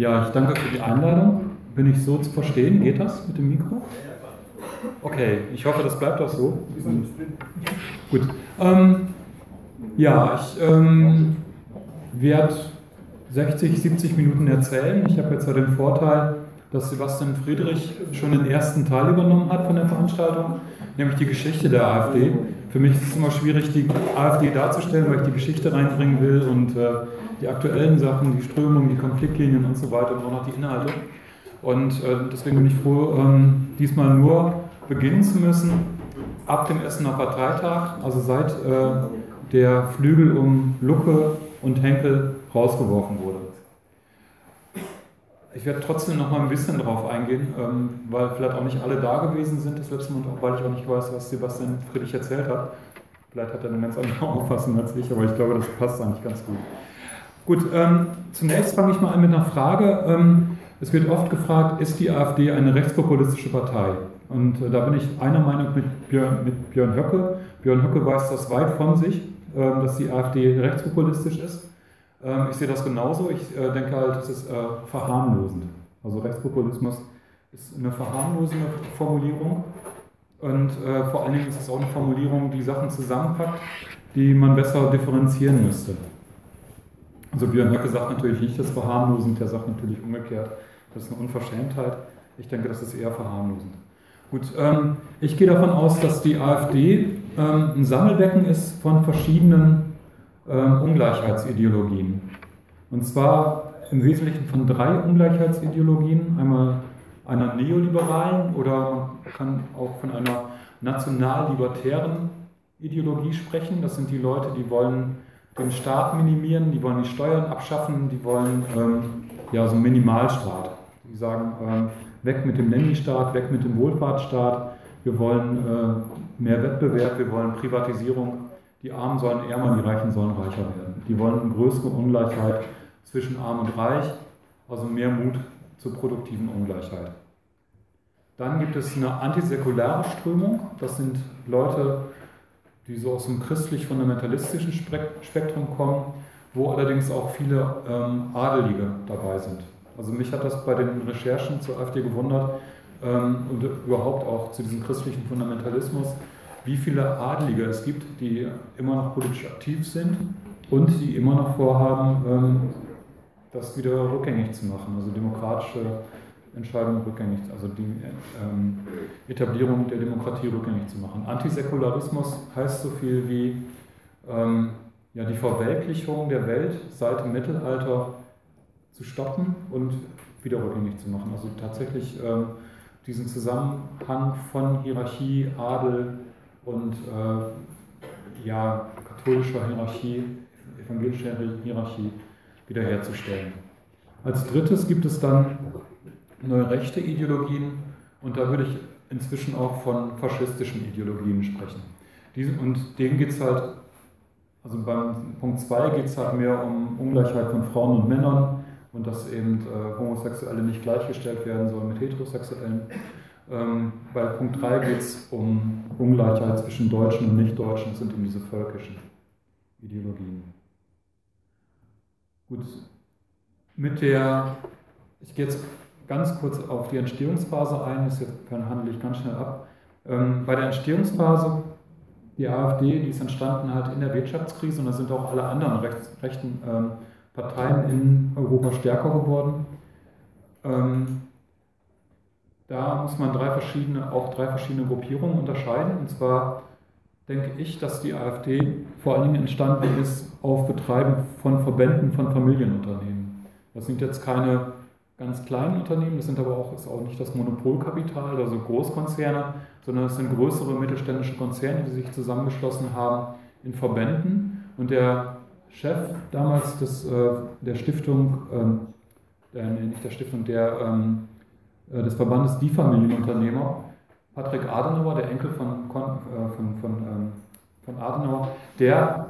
Ja, ich danke für die Einladung. Bin ich so zu verstehen? Geht das mit dem Mikro? Okay, ich hoffe, das bleibt auch so. Gut. Ähm, ja, ich ähm, werde 60, 70 Minuten erzählen. Ich habe jetzt ja den Vorteil, dass Sebastian Friedrich schon den ersten Teil übernommen hat von der Veranstaltung, nämlich die Geschichte der AfD. Für mich ist es immer schwierig, die AfD darzustellen, weil ich die Geschichte reinbringen will und äh, die aktuellen Sachen, die Strömungen, die Konfliktlinien und so weiter und auch noch die Inhalte. Und äh, deswegen bin ich froh, ähm, diesmal nur beginnen zu müssen ab dem Essener Parteitag, also seit äh, der Flügel um Lucke und Henkel rausgeworfen wurde. Ich werde trotzdem noch mal ein bisschen darauf eingehen, ähm, weil vielleicht auch nicht alle da gewesen sind das letzte Mal, auch weil ich auch nicht weiß, was Sebastian Friedrich erzählt hat. Vielleicht hat er eine ganz andere Auffassung als ich, aber ich glaube, das passt eigentlich ganz gut. Gut, ähm, zunächst fange ich mal an mit einer Frage. Ähm, es wird oft gefragt, ist die AfD eine rechtspopulistische Partei? Und äh, da bin ich einer Meinung mit Björn, mit Björn Höcke. Björn Höcke weist das weit von sich, äh, dass die AfD rechtspopulistisch ist. Ähm, ich sehe das genauso. Ich äh, denke halt, es ist äh, verharmlosend. Also Rechtspopulismus ist eine verharmlosende Formulierung. Und äh, vor allen Dingen ist es auch eine Formulierung, die Sachen zusammenpackt, die man besser differenzieren müsste. Also Björn Höcke sagt natürlich nicht, das verharmlosend, der sagt natürlich umgekehrt, das ist eine Unverschämtheit. Ich denke, das ist eher verharmlosend. Gut, ähm, ich gehe davon aus, dass die AfD ähm, ein Sammelbecken ist von verschiedenen ähm, Ungleichheitsideologien. Und zwar im Wesentlichen von drei Ungleichheitsideologien. Einmal einer neoliberalen oder man kann auch von einer national-libertären Ideologie sprechen. Das sind die Leute, die wollen den Staat minimieren, die wollen die Steuern abschaffen, die wollen ähm, ja, so einen Minimalstaat. Die sagen, ähm, weg mit dem Nanny-Staat, weg mit dem Wohlfahrtsstaat, wir wollen äh, mehr Wettbewerb, wir wollen Privatisierung die Armen sollen ärmer, die Reichen sollen reicher werden. Die wollen eine größere Ungleichheit zwischen Arm und Reich, also mehr Mut zur produktiven Ungleichheit. Dann gibt es eine antisäkulare Strömung. Das sind Leute, die so aus dem christlich-fundamentalistischen Spektrum kommen, wo allerdings auch viele ähm, Adelige dabei sind. Also mich hat das bei den Recherchen zur AfD gewundert ähm, und überhaupt auch zu diesem christlichen Fundamentalismus, wie viele Adlige es gibt, die immer noch politisch aktiv sind und die immer noch vorhaben, ähm, das wieder rückgängig zu machen, also demokratische Entscheidungen rückgängig, also die ähm, Etablierung der Demokratie rückgängig zu machen. Antisäkularismus heißt so viel wie ähm, ja, die Verweltlichung der Welt seit dem Mittelalter zu stoppen und wieder rückgängig zu machen. Also tatsächlich diesen Zusammenhang von Hierarchie, Adel, und äh, ja, katholischer Hierarchie, evangelischer Hierarchie wiederherzustellen. Als drittes gibt es dann neue rechte Ideologien und da würde ich inzwischen auch von faschistischen Ideologien sprechen. und denen geht es halt, also beim Punkt 2 geht es halt mehr um Ungleichheit von Frauen und Männern und dass eben äh, Homosexuelle nicht gleichgestellt werden sollen mit Heterosexuellen. Ähm, bei Punkt 3 geht es um Ungleichheit zwischen Deutschen und Nichtdeutschen, sind eben diese völkischen Ideologien. Gut, mit der, ich gehe jetzt ganz kurz auf die Entstehungsphase ein, das handle ich ganz schnell ab. Ähm, bei der Entstehungsphase, die AfD, die ist entstanden halt in der Wirtschaftskrise und da sind auch alle anderen rechts, rechten ähm, Parteien in Europa stärker geworden. Ähm, da muss man drei verschiedene, auch drei verschiedene Gruppierungen unterscheiden. Und zwar denke ich, dass die AfD vor allen Dingen entstanden ist auf Betreiben von Verbänden von Familienunternehmen. Das sind jetzt keine ganz kleinen Unternehmen, das sind aber auch, ist auch nicht das Monopolkapital, also Großkonzerne, sondern es sind größere mittelständische Konzerne, die sich zusammengeschlossen haben in Verbänden. Und der Chef damals des, äh, der Stiftung, ähm, der, nicht der Stiftung, der ähm, äh, des Verbandes Die Familienunternehmer, Patrick Adenauer, der Enkel von, äh, von, von, ähm, von Adenauer, der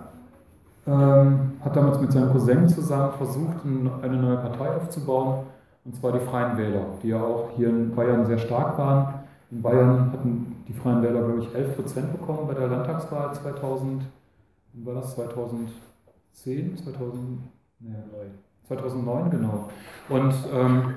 ähm, hat damals mit seinem Cousin zusammen versucht, eine neue Partei aufzubauen, und zwar die Freien Wähler, die ja auch hier in Bayern sehr stark waren. In Bayern hatten die Freien Wähler, glaube ich, 11 Prozent bekommen bei der Landtagswahl 2000, war das 2010, 2000, nee, 2009, genau. Und ähm,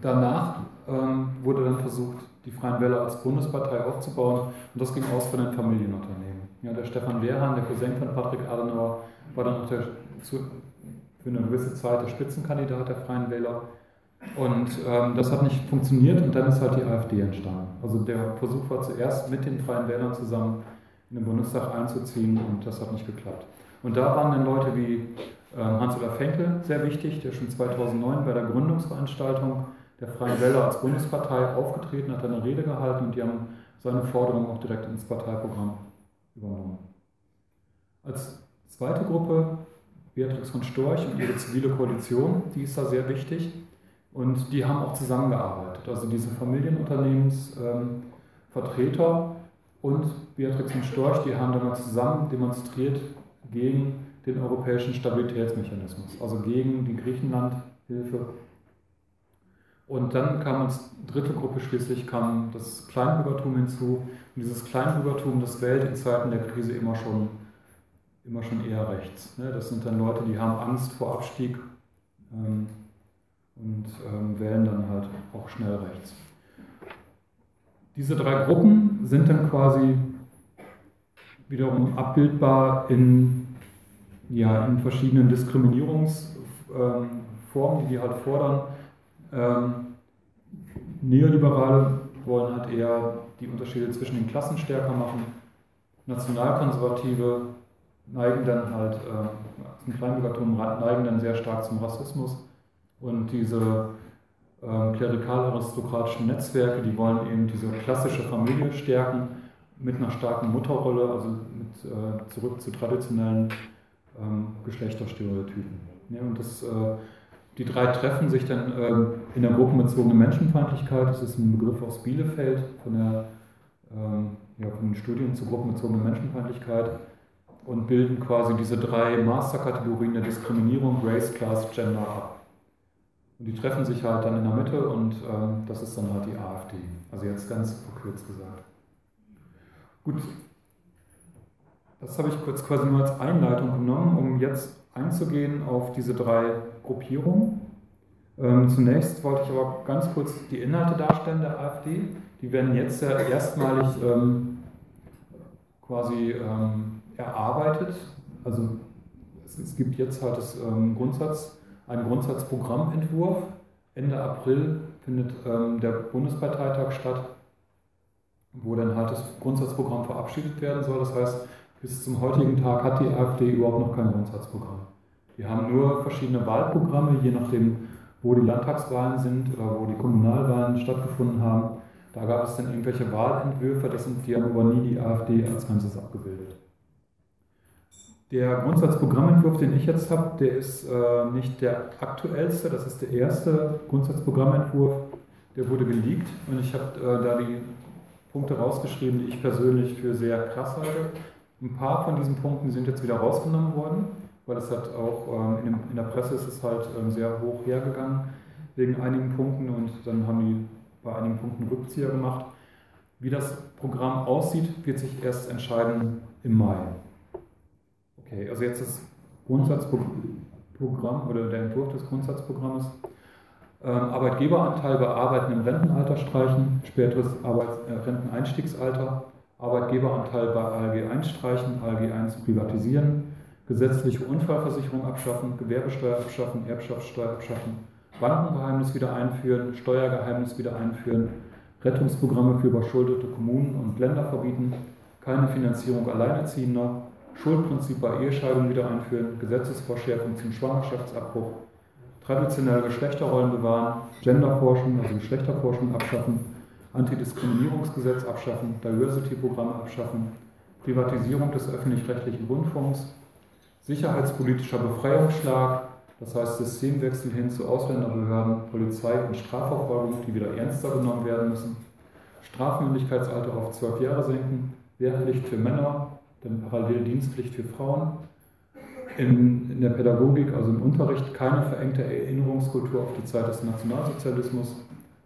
danach ähm, wurde dann versucht, die Freien Wähler als Bundespartei aufzubauen und das ging aus von den Familienunternehmen. Ja, der Stefan Wehrhahn, der Cousin von Patrick Adenauer, war dann auch der, für eine gewisse Zeit der Spitzenkandidat der Freien Wähler. Und ähm, das hat nicht funktioniert und dann ist halt die AfD entstanden. Also der Versuch war zuerst mit den Freien Wählern zusammen in den Bundestag einzuziehen und das hat nicht geklappt. Und da waren dann Leute wie ähm, Hans-Olaf Fenkel sehr wichtig, der schon 2009 bei der Gründungsveranstaltung der Freien Wähler als Bundespartei aufgetreten hat, eine Rede gehalten und die haben seine Forderungen auch direkt ins Parteiprogramm übernommen. Als zweite Gruppe Beatrix von Storch und ihre zivile Koalition, die ist da sehr wichtig und die haben auch zusammengearbeitet. Also diese Familienunternehmensvertreter ähm, und Beatrix von Storch, die haben dann zusammen demonstriert gegen den europäischen Stabilitätsmechanismus, also gegen die Griechenlandhilfe. Und dann kam als dritte Gruppe schließlich kam das Kleinbürgertum hinzu. Und dieses Kleinbürgertum, das wählt in Zeiten der Krise immer schon, immer schon eher rechts. Ne? Das sind dann Leute, die haben Angst vor Abstieg ähm, und ähm, wählen dann halt auch schnell rechts. Diese drei Gruppen sind dann quasi wiederum abbildbar in ja, in verschiedenen Diskriminierungsformen, die die halt fordern. Ähm, Neoliberale wollen halt eher die Unterschiede zwischen den Klassen stärker machen. Nationalkonservative neigen dann halt, äh, zum Kleinbürgertum neigen dann sehr stark zum Rassismus. Und diese äh, klerikal-aristokratischen Netzwerke, die wollen eben diese klassische Familie stärken mit einer starken Mutterrolle, also mit, äh, zurück zu traditionellen ähm, Geschlechterstereotypen. Ja, und das, äh, die drei treffen sich dann äh, in der gruppenbezogenen Menschenfeindlichkeit. Das ist ein Begriff aus Bielefeld von, der, ähm, ja, von den Studien zur gruppenbezogenen Menschenfeindlichkeit und bilden quasi diese drei Masterkategorien der Diskriminierung, Race, Class, Gender ab. Und die treffen sich halt dann in der Mitte und ähm, das ist dann halt die AfD. Also jetzt ganz verkürzt gesagt. Gut, das habe ich kurz quasi nur als Einleitung genommen, um jetzt einzugehen auf diese drei Gruppierungen. Ähm, zunächst wollte ich aber ganz kurz die Inhalte darstellen der AfD. Die werden jetzt ja erstmalig ähm, quasi ähm, erarbeitet. Also es, es, gibt jetzt halt das ähm, Grundsatz, einen Grundsatzprogrammentwurf. Ende April findet ähm, der Bundesparteitag statt, wo dann halt das Grundsatzprogramm verabschiedet werden soll. Das heißt, bis zum heutigen Tag hat die AfD überhaupt noch kein Grundsatzprogramm. Wir haben nur verschiedene Wahlprogramme, je nachdem, wo die Landtagswahlen sind oder wo die Kommunalwahlen stattgefunden haben. Da gab es dann irgendwelche Wahlentwürfe, das sind die haben aber nie die AfD als Ganzes abgebildet. Der Grundsatzprogrammentwurf, den ich jetzt habe, der ist äh, nicht der aktuellste, das ist der erste Grundsatzprogrammentwurf, der wurde geleakt und ich habe äh, da die Punkte rausgeschrieben, die ich persönlich für sehr krass halte. Ein paar von diesen Punkten sind jetzt wieder rausgenommen worden, weil es hat auch ähm, in, der Presse ist es halt ähm, sehr hoch hergegangen wegen einigen Punkten und dann haben die bei einigen Punkten Rückzieher gemacht. Wie das Programm aussieht, wird sich erst entscheiden im Mai. Okay, also jetzt das Grundsatzprogramm oder der Entwurf des Grundsatzprogramms. Ähm, Arbeitgeberanteil bei Arbeiten im Rentenalter streichen, späteres Arbeits äh, Renteneinstiegsalter, Arbeitgeberanteil bei ALG 1 streichen, ALG 1 privatisieren, gesetzliche Unfallversicherung abschaffen, Gewerbesteuer abschaffen, Erbschaftssteuer abschaffen, Bankengeheimnis wieder einführen, Steuergeheimnis wieder einführen, Rettungsprogramme für überschuldete Kommunen und Länder verbieten, keine Finanzierung Alleinerziehender, Schuldprinzip bei Ehescheidung wieder einführen, Gesetzesvorschärfung zum Schwangerschaftsabbruch, traditionelle Geschlechterrollen bewahren, Genderforschung, also Geschlechterforschung abschaffen, Antidiskriminierungsgesetz abschaffen, Diversity-Programme abschaffen, Privatisierung des öffentlich-rechtlichen Rundfunks, sicherheitspolitischer Befreiungsschlag, das heißt Systemwechsel hin zu Ausländerbehörden, Polizei und Strafverfolgung, die wieder ernster genommen werden müssen, Strafmündigkeitsalter auf zwölf Jahre senken, Wehrpflicht für Männer, dann Paralleldienstpflicht für Frauen, in, in der Pädagogik, also im Unterricht, keine verengte Erinnerungskultur auf die Zeit des Nationalsozialismus,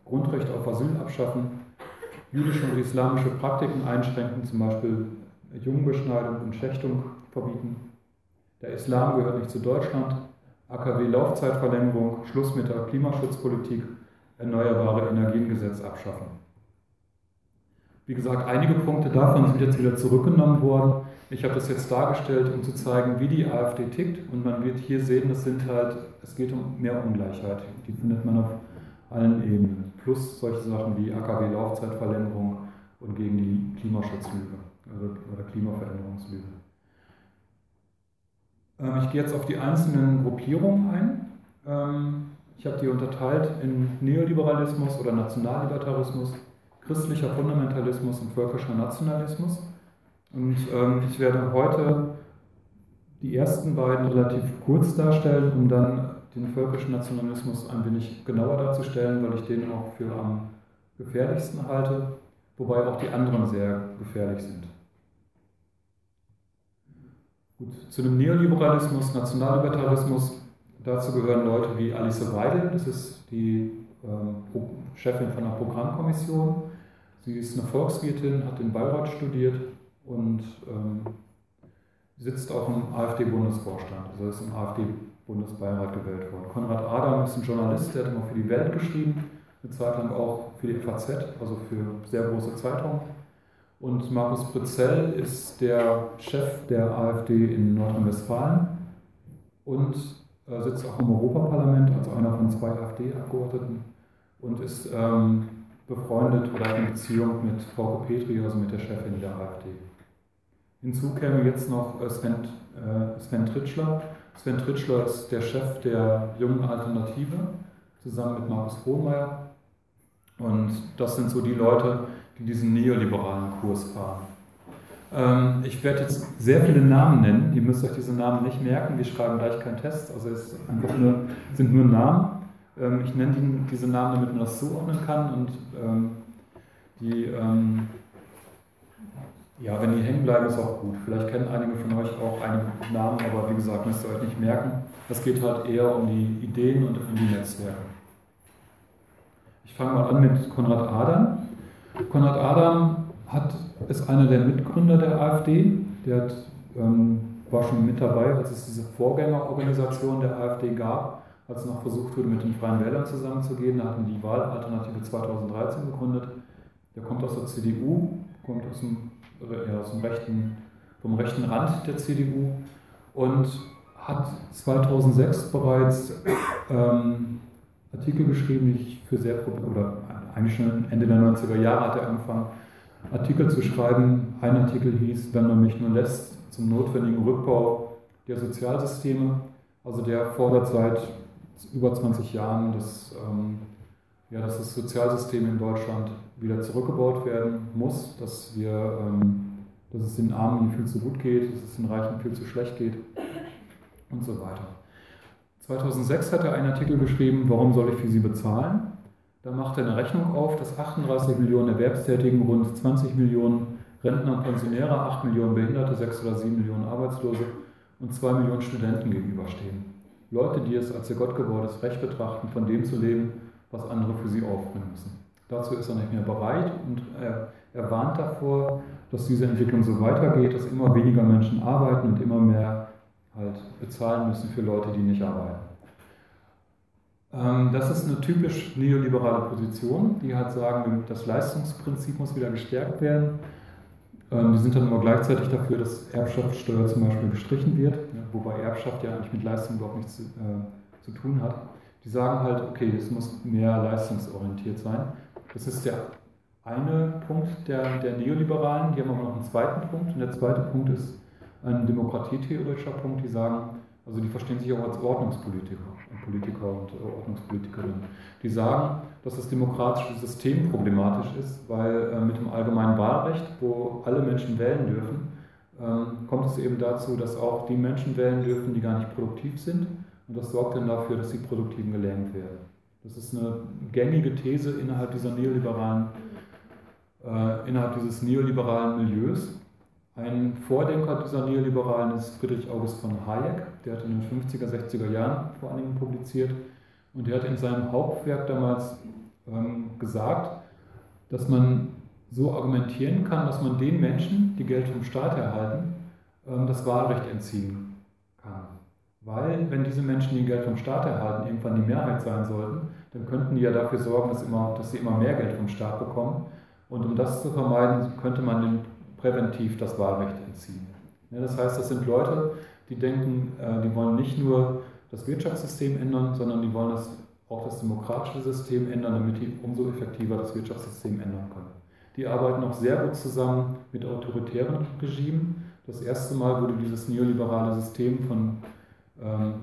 Grundrecht auf Asyl abschaffen, jüdische und islamische Praktiken einschränken, zum Beispiel Jungbeschneidung und Schächtung verbieten. Der Islam gehört nicht zu Deutschland, AKW-Laufzeitverlängerung, Schluss mit der Klimaschutzpolitik, Erneuerbare Energiengesetz abschaffen. Wie gesagt, einige Punkte davon sind jetzt wieder zurückgenommen worden. Ich habe das jetzt dargestellt, um zu zeigen, wie die AfD tickt. Und man wird hier sehen, das sind halt, es geht um mehr Ungleichheit. Die findet man auf allen Ebenen. Plus solche Sachen wie AKW-Laufzeitverlängerung und gegen die Klimaschutzlüge also, oder Klimaveränderungslüge. Ähm, ich gehe jetzt auf die einzelnen Gruppierungen ein. Ähm, ich habe die unterteilt in Neoliberalismus oder Nationallibertarismus, christlicher Fundamentalismus und völkischer Nationalismus. Und ähm, ich werde heute die ersten beiden relativ kurz darstellen, um dann den völkischen Nationalismus ein wenig genauer darzustellen, weil ich den auch für am gefährlichsten halte, wobei auch die anderen sehr gefährlich sind. Gut, zu dem Neoliberalismus, Nationallibertarismus, dazu gehören Leute wie Alice Weidel, das ist die äh, Chefin von einer Programmkommission. Sie ist eine Volkswirtin, hat in Bayreuth studiert und ähm, sitzt auch im AfD-Bundesvorstand, also ist im AfD-Bundesbeirat gewählt worden. Konrad Adam ist ein Journalist, der hat immer für die Welt geschrieben, eine Zeit lang auch für die FAZ, also für sehr große Zeitungen. Und Markus Britzell ist der Chef der AfD in Nordrhein-Westfalen und äh, sitzt auch im Europaparlament als einer von zwei AfD-Abgeordneten und ist ähm, befreundet oder in Beziehung mit Frau Petri, also mit der Chefin der AfD. Hinzu käme jetzt noch äh, Sven, äh, Sven Tritschler. Sven Tritschler ist der Chef der Jungen Alternative, zusammen mit Markus Hohlmeier. Und das sind so die Leute, die diesen neoliberalen Kurs fahren. Ähm, ich werde jetzt sehr viele Namen nennen. Ihr müsst euch diese Namen nicht merken. Wir schreiben gleich keinen Test. Also es nur, sind nur Namen. Ähm, ich nenne die, diese Namen, damit man das zuordnen kann. Und ähm, die, ähm, ja, wenn die hängen bleiben, ist auch gut. Vielleicht kennen einige von euch auch einige Namen, aber wie gesagt, müsst ihr euch nicht merken. Es geht halt eher um die Ideen und um die Netzwerke. Ich fange mal an mit Konrad Adam. Konrad Adam hat, ist einer der Mitgründer der AfD. Der hat, ähm, war schon mit dabei, als es diese Vorgängerorganisation der AfD gab, als noch versucht wurde, mit den Freien Wählern zusammenzugehen. Da hatten die Wahlalternative 2013 gegründet. Der kommt aus der CDU, kommt aus dem, ja, aus dem rechten, vom rechten Rand der CDU und hat 2006 bereits ähm, Artikel geschrieben, die ich für sehr, oder eigentlich schon Ende der 90er Jahre hat er angefangen, Artikel zu schreiben. Ein Artikel hieß, wenn man mich nur lässt, zum notwendigen Rückbau der Sozialsysteme. Also der fordert seit über 20 Jahren, dass, ähm, ja, dass das Sozialsystem in Deutschland wieder zurückgebaut werden muss, dass, wir, ähm, dass es den Armen viel zu gut geht, dass es den Reichen viel zu schlecht geht und so weiter. 2006 hat er einen Artikel geschrieben, warum soll ich für sie bezahlen? Da macht er eine Rechnung auf, dass 38 Millionen Erwerbstätigen, rund 20 Millionen Rentner und Pensionäre, 8 Millionen Behinderte, 6 oder 7 Millionen Arbeitslose und 2 Millionen Studenten gegenüberstehen. Leute, die es als ihr gottgewordenes Recht betrachten, von dem zu leben, was andere für sie aufbringen müssen. Dazu ist er nicht mehr bereit und er, er warnt davor, dass diese Entwicklung so weitergeht, dass immer weniger Menschen arbeiten und immer mehr halt bezahlen müssen für Leute, die nicht arbeiten. Ähm, das ist eine typisch neoliberale Position, die halt sagen, das Leistungsprinzip muss wieder gestärkt werden. Ähm, die sind dann immer gleichzeitig dafür, dass Erbschaftssteuer zum Beispiel gestrichen wird, wobei Erbschaft ja eigentlich mit Leistung überhaupt nichts zu, äh, zu tun hat. Die sagen halt, okay, es muss mehr leistungsorientiert sein. Das ist der eine Punkt der, der Neoliberalen. Die haben aber noch einen zweiten Punkt. Und der zweite Punkt ist ein demokratietheoretischer Punkt. Die sagen, also die verstehen sich auch als Ordnungspolitiker Politiker und Ordnungspolitikerinnen. Die sagen, dass das demokratische System problematisch ist, weil äh, mit dem allgemeinen Wahlrecht, wo alle Menschen wählen dürfen, ähm, kommt es eben dazu, dass auch die Menschen wählen dürfen, die gar nicht produktiv sind. Und das sorgt dann dafür, dass die Produktiven gelähmt werden. Das ist eine gängige These innerhalb dieser neoliberalen, äh, innerhalb dieses neoliberalen Milieus. Ein Vordenker dieser Neoliberalen ist Friedrich August von Hayek, der hat in den 50er, 60er Jahren vor allen Dingen publiziert und der hat in seinem Hauptwerk damals ähm, gesagt, dass man so argumentieren kann, dass man den Menschen, die Geld vom Staat erhalten, ähm, das Wahlrecht entziehen kann. Weil, wenn diese Menschen, die Geld vom Staat erhalten, irgendwann die Mehrheit sein sollten, dann könnten die ja dafür sorgen, dass, immer, dass sie immer mehr Geld vom Staat bekommen. Und um das zu vermeiden, könnte man den präventiv das Wahlrecht entziehen. Ja, das heißt, das sind Leute, die denken, äh, die wollen nicht nur das Wirtschaftssystem ändern, sondern die wollen das, auch das demokratische System ändern, damit die umso effektiver das Wirtschaftssystem ändern können. Die arbeiten auch sehr gut zusammen mit autoritären Regimen. Das erste Mal wurde dieses neoliberale System von, ähm,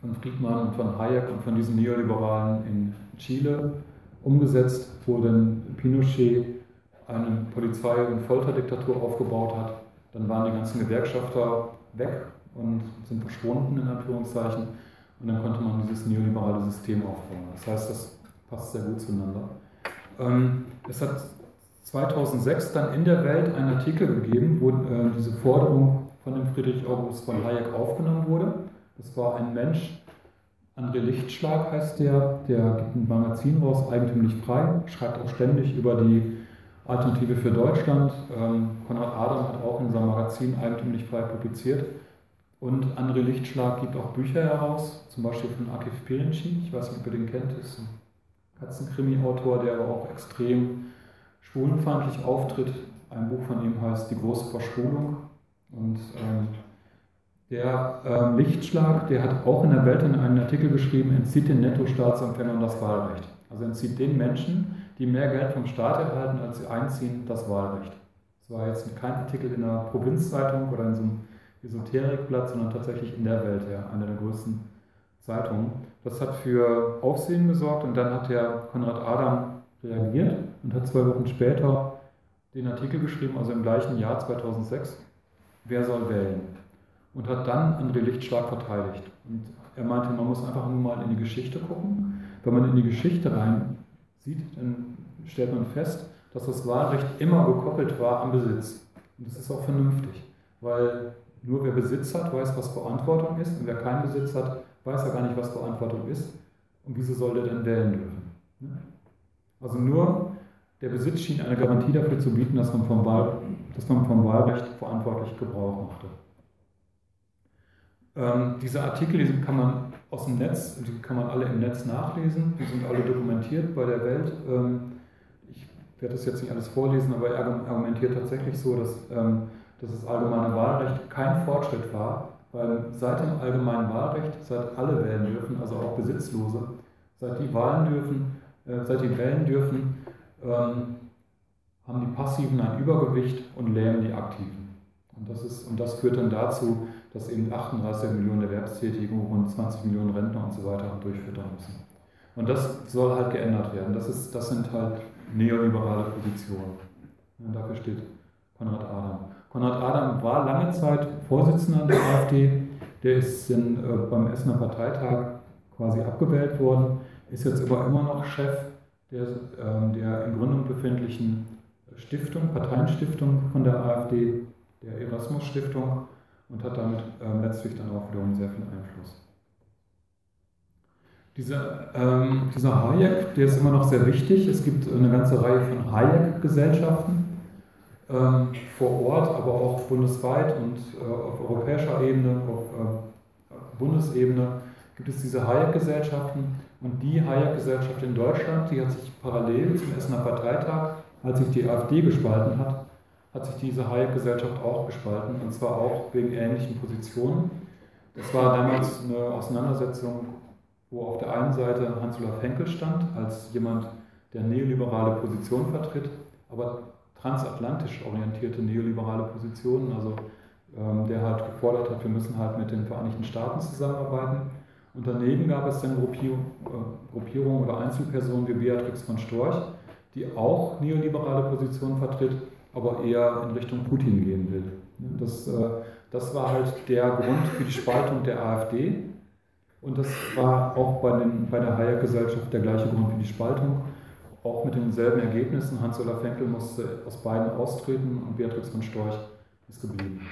von Friedman und von Hayek und von diesen Neoliberalen in Chile umgesetzt, wo dann Pinochet eine Polizei- und Folterdiktatur aufgebaut hat. Dann waren die ganzen Gewerkschafter weg und sind verschwunden, in Anführungszeichen. Und dann konnte man dieses neoliberale System aufbauen. Das heißt, das passt sehr gut zueinander. Ähm, es hat 2006 dann in der Welt einen Artikel gegeben, wo äh, diese Forderung von dem Friedrich August von Hayek aufgenommen wurde. Das war ein Mensch, André Lichtschlag heißt der, der gibt ein Magazin raus, eigentümlich frei, schreibt auch ständig über die Alternative für Deutschland. Ähm, Konrad Adam hat auch in seinem Magazin eigentümlich frei publiziert. Und André Lichtschlag gibt auch Bücher heraus, zum Beispiel von Akif Pirinci, ich weiß nicht, ob ihr den kennt, ist ein Katzenkrimi-Autor, der aber auch extrem schwulenfeindlich auftritt. Ein Buch von ihm heißt Die große Verschwulung. Und ähm, der ähm, Lichtschlag, der hat auch in der Welt in einem Artikel geschrieben, entzieht den Netto-Staatsempfängern das Wahlrecht. Also entzieht den Menschen, die mehr Geld vom Staat erhalten, als sie einziehen, das Wahlrecht. Das war jetzt kein Artikel in einer Provinzzeitung oder in so einem Esoterikblatt, sondern tatsächlich in der Welt, ja, einer der größten Zeitungen. Das hat für Aufsehen gesorgt und dann hat der Konrad Adam reagiert und hat zwei Wochen später den Artikel geschrieben, also im gleichen Jahr 2006, wer soll wählen? Und hat dann André Lichtschlag verteidigt. Und er meinte, man muss einfach nur mal in die Geschichte gucken. Wenn man in die Geschichte rein sieht, dann stellt man fest, dass das Wahlrecht immer gekoppelt war am Besitz. Und das ist auch vernünftig, weil nur wer Besitz hat, weiß, was Verantwortung ist. Und wer keinen Besitz hat, weiß ja gar nicht, was Verantwortung ist. Und wieso soll der denn wählen dürfen? Ne? Also nur der Besitz schien eine Garantie dafür zu bieten, dass man vom, Wahl, dass man vom Wahlrecht verantwortlich Gebrauch machte. Ähm, diese Artikel, die kann man aus dem Netz, die kann man alle im Netz nachlesen, die sind alle dokumentiert bei der Welt. Ähm, ich werde das jetzt nicht alles vorlesen, aber er argumentiert tatsächlich so, dass ähm, dass das allgemeine Wahlrecht kein Fortschritt war, weil seit dem allgemeinen Wahlrecht, seit alle wählen dürfen, also auch Besitzlose, seit die Wahlen dürfen, äh, seit die wählen dürfen, ähm, haben die Passiven ein Übergewicht und lähmen die Aktiven. Und das, ist, und das führt dann dazu, dass eben 38 Millionen Erwerbstätige, rund 20 Millionen Rentner und so weiter durchfüttern müssen. Und das soll halt geändert werden. Das, ist, das sind halt neoliberale Positionen. Und dafür steht Konrad Adam. Konrad Adam war lange Zeit Vorsitzender der AfD. Der ist in, äh, beim Essener Parteitag quasi abgewählt worden, ist jetzt aber immer noch Chef der, äh, der in Gründung befindlichen Stiftung, Parteienstiftung von der AfD, der Erasmus Stiftung und hat damit äh, letztlich dann auch wiederum sehr viel Einfluss. Dieser, ähm, dieser Hayek, der ist immer noch sehr wichtig. Es gibt eine ganze Reihe von Hayek-Gesellschaften ähm, vor Ort, aber auch bundesweit und äh, auf europäischer Ebene, auf äh, Bundesebene gibt es diese Hayek-Gesellschaften. Und die Hayek-Gesellschaft in Deutschland, die hat sich parallel zum Essener Parteitag, als sich die AfD gespalten hat, hat sich diese Hayek-Gesellschaft auch gespalten, und zwar auch wegen ähnlichen Positionen. Das war damals eine Auseinandersetzung, wo auf der einen Seite Hans-Olaf Henkel stand, als jemand, der neoliberale Positionen vertritt, aber transatlantisch orientierte neoliberale Positionen, also ähm, der halt gefordert hat, wir müssen halt mit den Vereinigten Staaten zusammenarbeiten. Und daneben gab es dann Gruppierungen äh, Gruppierung oder Einzelpersonen wie Beatrix von Storch, die auch neoliberale Positionen vertritt, aber eher in Richtung Putin gehen will. Das, äh, das war halt der Grund für die Spaltung der AfD. Und das war auch bei, den, bei der Hayek-Gesellschaft der gleiche Grund für die Spaltung auch mit denselben Ergebnissen. Hans-Olaf Henkel musste aus beiden austreten und Beatrix von Storch ist geblieben.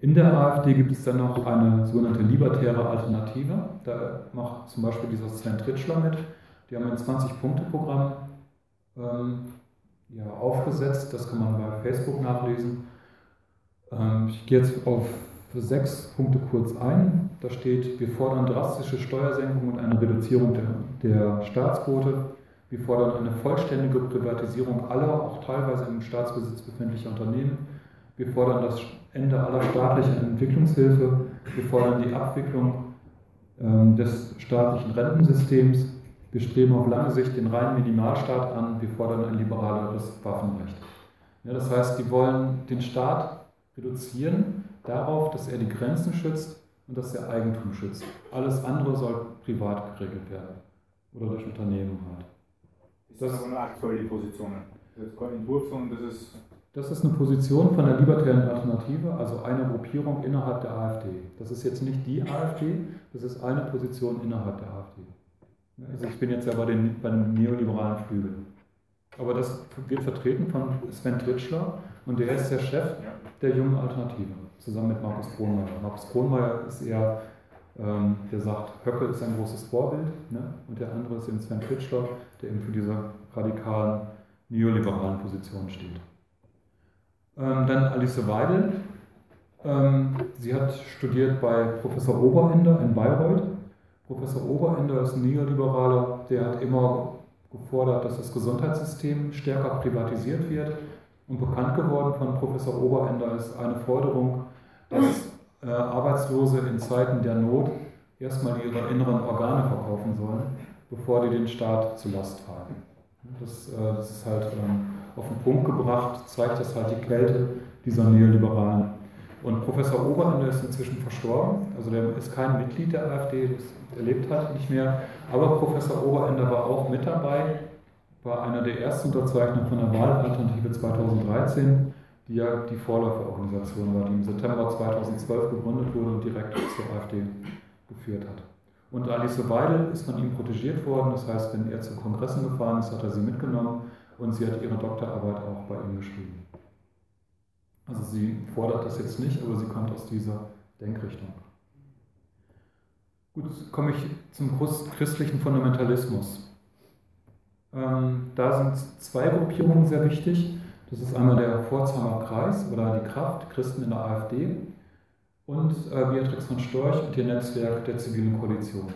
In der AfD gibt es dann noch eine sogenannte libertäre Alternative. Da macht zum Beispiel dieser Sven Tritschler mit. Die haben ein 20-Punkte-Programm ähm, ja, aufgesetzt. Das kann man bei Facebook nachlesen. Ähm, ich gehe jetzt auf sechs Punkte kurz ein. Da steht, wir fordern drastische Steuersenkungen und eine Reduzierung der, der Staatsquote. Wir fordern eine vollständige Privatisierung aller, auch teilweise im Staatsbesitz befindlicher Unternehmen. Wir fordern das Ende aller staatlichen Entwicklungshilfe. Wir fordern die Abwicklung ähm, des staatlichen Rentensystems. Wir streben auf lange Sicht den reinen Minimalstaat an. Wir fordern ein liberaleres Waffenrecht. Ja, das heißt, die wollen den Staat reduzieren darauf, dass er die Grenzen schützt und dass er Eigentum schützt. Alles andere soll privat geregelt werden oder durch Unternehmen halt. Das ist aber eine aktuelle Position. Das ist kein Entwurf, sondern das ist. Das ist eine Position von der Libertären Alternative, also einer Gruppierung innerhalb der AfD. Das ist jetzt nicht die AfD, das ist eine Position innerhalb der AfD. Also ich bin jetzt ja bei, den, bei dem neoliberalen Flügel. Aber das wird vertreten von Sven Tritschler und der ist der Chef der jungen Alternative, zusammen mit Markus Kronmeier. Markus Kronmeier ist eher, ähm, der sagt, Höcke ist ein großes Vorbild ne? und der andere ist eben Sven Tritschler, der eben für diese radikalen neoliberalen Positionen steht. Ähm, dann Alice Weidel. Ähm, sie hat studiert bei Professor Oberender in Bayreuth. Professor Oberender ist ein Neoliberaler, der hat immer gefordert, dass das Gesundheitssystem stärker privatisiert wird. Und bekannt geworden von Professor Oberender ist eine Forderung, dass äh, Arbeitslose in Zeiten der Not erstmal ihre inneren Organe verkaufen sollen, bevor die den Staat zu Last tragen. Das, äh, das ist halt ähm, auf den Punkt gebracht, zeigt das halt die Kälte dieser Neoliberalen. Und Professor Oberender ist inzwischen verstorben, also der ist kein Mitglied der AfD, der lebt halt nicht mehr. Aber Professor Oberender war auch mit dabei, war einer der ersten Unterzeichner von der Wahlalternative 2013, die ja die Vorläuferorganisation war, die im September 2012 gegründet wurde und direkt zur AfD geführt hat. Und Alice Weidel ist von ihm protegiert worden, das heißt, wenn er zu Kongressen gefahren ist, hat er sie mitgenommen und sie hat ihre Doktorarbeit auch bei ihm geschrieben. Also sie fordert das jetzt nicht, aber sie kommt aus dieser Denkrichtung. Gut, komme ich zum christlichen Fundamentalismus. Ähm, da sind zwei Gruppierungen sehr wichtig. Das ist einmal der Pforzheimer Kreis oder die Kraft, Christen in der AfD und äh, Beatrix von Storch und ihr Netzwerk der zivilen Koalition.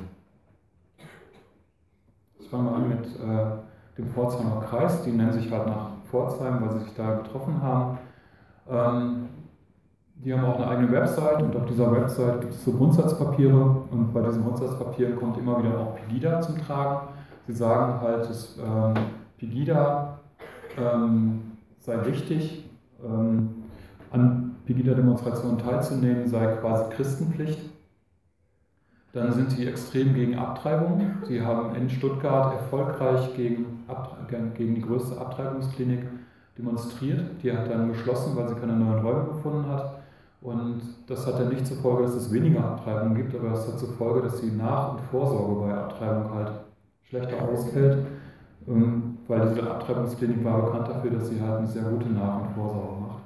Ich fange mal an mit äh, dem Pforzheimer Kreis. Die nennen sich halt nach Pforzheim, weil sie sich da getroffen haben. Ähm, die haben auch eine eigene Website und auf dieser Website gibt es so Grundsatzpapiere und bei diesen Grundsatzpapieren kommt immer wieder auch Pegida zum Tragen. Sie sagen halt, dass ähm, Pegida ähm, sei wichtig, ähm, an Pegida-Demonstrationen teilzunehmen, sei quasi Christenpflicht. Dann sind sie extrem gegen Abtreibung. Sie haben in Stuttgart erfolgreich gegen, gegen die größte Abtreibungsklinik demonstriert. Die hat dann geschlossen, weil sie keine neuen Räume gefunden hat. Und das hat dann nicht zur Folge, dass es weniger Abtreibungen gibt, aber es hat zur Folge, dass die Nach- und Vorsorge bei Abtreibung halt schlechter ausfällt, ähm, weil diese Abtreibungsklinik war bekannt dafür, dass sie halt eine sehr gute Nach- und Vorsorge macht.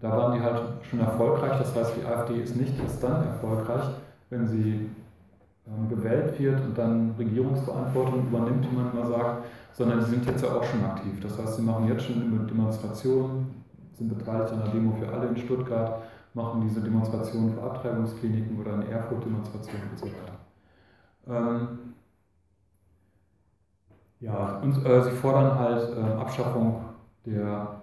Da waren die halt schon erfolgreich, das heißt, die AfD ist nicht erst dann erfolgreich, wenn sie ähm, gewählt wird und dann Regierungsverantwortung übernimmt, wie man immer sagt, sondern sie sind jetzt ja auch schon aktiv. Das heißt, sie machen jetzt schon Demonstrationen, sind beteiligt an der Demo für alle in Stuttgart, machen diese Demonstrationen für Abtreibungskliniken oder eine Erfurt-Demonstration und so weiter. Ähm, ja, und äh, sie fordern halt äh, Abschaffung der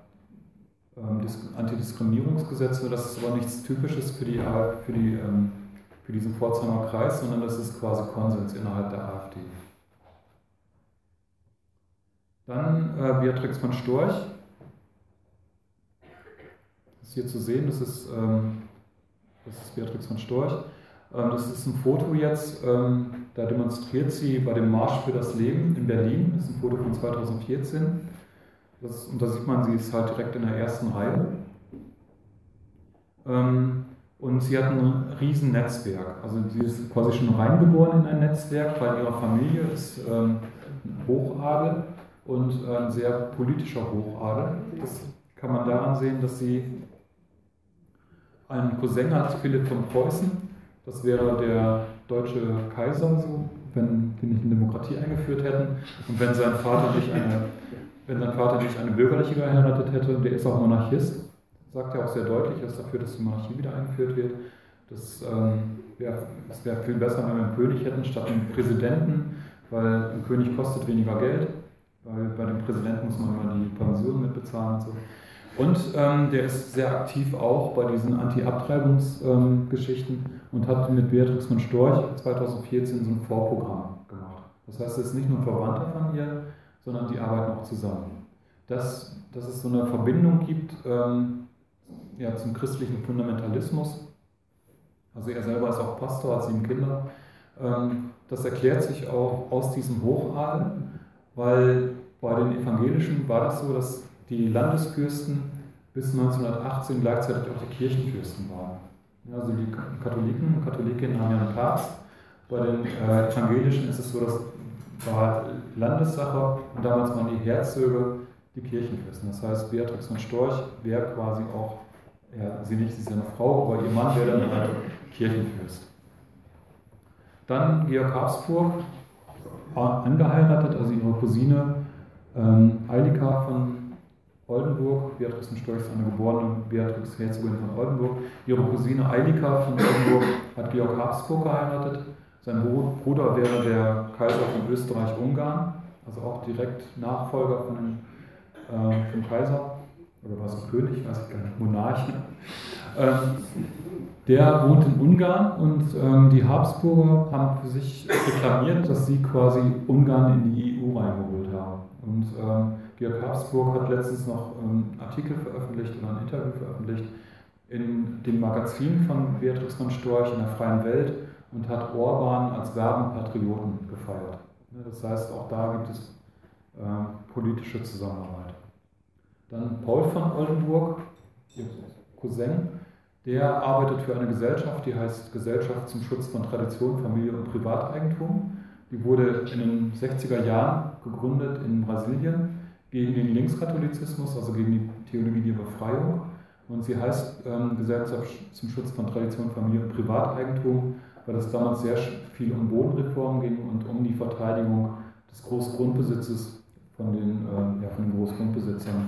ähm, Antidiskriminierungsgesetze. Das ist aber nichts Typisches für, die, für, die, ähm, für diesen Pforzheimer Kreis, sondern das ist quasi Konsens innerhalb der AfD. Dann äh, Beatrix von Storch. Das ist hier zu sehen, das ist, ähm, das ist Beatrix von Storch. Ähm, das ist ein Foto jetzt, ähm, da demonstriert sie bei dem Marsch für das Leben in Berlin. Das ist ein Foto von 2014. Das, und da sieht man, sie ist halt direkt in der ersten Reihe. Ähm, und sie hat ein riesen Netzwerk. Also sie ist quasi schon reingeboren in ein Netzwerk, weil ihre Familie ist Hochadel und ein sehr politischer Hochadel. Das kann man daran sehen, dass sie einen Cousin hat, Philipp von Preußen. Das wäre der deutsche Kaiser, so, wenn die nicht eine Demokratie eingeführt hätten. Und wenn sein Vater nicht eine, wenn sein Vater nicht eine bürgerliche geheiratet hätte, der ist auch Monarchist, sagt er auch sehr deutlich, er ist dafür, dass die Monarchie wieder eingeführt wird. Das ähm, wäre wär viel besser, wenn wir einen König hätten statt einen Präsidenten, weil ein König kostet weniger Geld, weil bei dem Präsidenten muss man immer die Pension mitbezahlen und so. Und ähm, der ist sehr aktiv auch bei diesen Anti-Abtreibungsgeschichten ähm, und hat mit Beatrix von Storch 2014 so ein Vorprogramm gemacht. Das heißt, er ist nicht nur ein Verwandter von ihr, sondern die arbeiten auch zusammen. Dass, dass es so eine Verbindung gibt ähm, ja, zum christlichen Fundamentalismus, also er selber ist auch Pastor, hat sieben Kinder, ähm, das erklärt sich auch aus diesem Hochadel, weil bei den Evangelischen war das so, dass die Landesfürsten bis 1918 gleichzeitig auch die Kirchenfürsten waren. Also die Katholiken und Katholikinnen haben ja einen Papst. Bei den äh, Evangelischen ist es so, dass war halt Landessache und damals waren die Herzöge die Kirchenfürsten. Das heißt, Beatrix von Storch wäre quasi auch, ja, sie nicht, sie ist eine Frau, aber ihr Mann wäre dann halt Kirchenfürst. Dann Georg Habsburg, angeheiratet, also ihre Cousine ähm, Eilika von Oldenburg, Beatrix von Storch ist eine geborene Beatrix Herzogin von Oldenburg. Ihre Cousine Eilika von Oldenburg hat Georg Habsburg geheiratet. Sein Bruder wäre der Kaiser von Österreich-Ungarn, also auch direkt Nachfolger von dem, äh, vom Kaiser. Oder war es König, weiß ich gar nicht, Monarch. Ähm, der wohnt in Ungarn und ähm, die Habsburger haben für sich reklamiert, dass sie quasi Ungarn in die EU reingeholt haben. Und ähm, Georg Habsburg hat letztens noch einen ähm, Artikel veröffentlicht oder ein Interview veröffentlicht in dem Magazin von Beatrice von Storch in der Freien Welt und hat Orban als Werbenpatrioten gefeiert. Das heißt, auch da gibt es äh, politische Zusammenarbeit. Dann Paul von Oldenburg, ihr Cousin, der arbeitet für eine Gesellschaft, die heißt Gesellschaft zum Schutz von Tradition, Familie und Privateigentum. Die wurde in den 60er Jahren gegründet in Brasilien gegen den Linkskatholizismus, also gegen die Theologie der Befreiung. Und sie heißt ähm, Gesellschaft zum Schutz von Tradition, Familie und Privateigentum, weil es damals sehr viel um Bodenreform ging und um die Verteidigung des Großgrundbesitzes von den, äh, ja, von den Großgrundbesitzern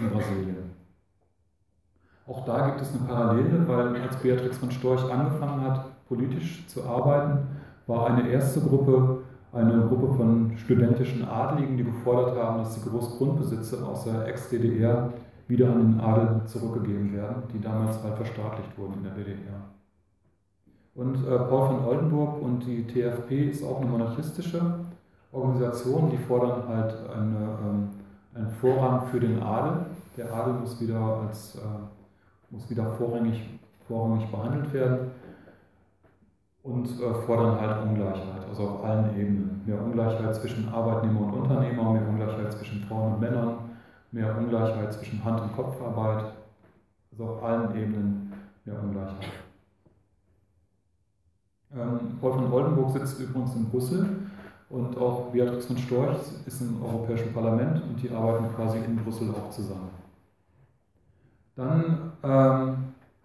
in Brasilien. Auch da gibt es eine Parallele, weil als Beatrix von Storch angefangen hat, politisch zu arbeiten, war eine erste Gruppe eine Gruppe von studentischen Adligen, die gefordert haben, dass die Großgrundbesitze aus der Ex-DDR wieder an den Adel zurückgegeben werden, die damals halt verstaatlicht wurden in der DDR. Und äh, Paul von Oldenburg und die TFP ist auch eine monarchistische Organisation, die fordern halt eine, ähm, einen Vorrang für den Adel. Der Adel muss wieder, als, äh, muss wieder vorrangig, vorrangig behandelt werden und äh, fordern halt Ungleichheit, also auf allen Ebenen. Mehr Ungleichheit zwischen Arbeitnehmer und Unternehmer, mehr Ungleichheit zwischen Frauen und Männern, mehr Ungleichheit zwischen Hand- und Kopfarbeit, also auf allen Ebenen mehr Ungleichheit. Ähm, Paul von Oldenburg sitzt übrigens in Brüssel und auch Beatrix von Storch ist im Europäischen Parlament und die arbeiten quasi in Brüssel auch zusammen. Dann ähm,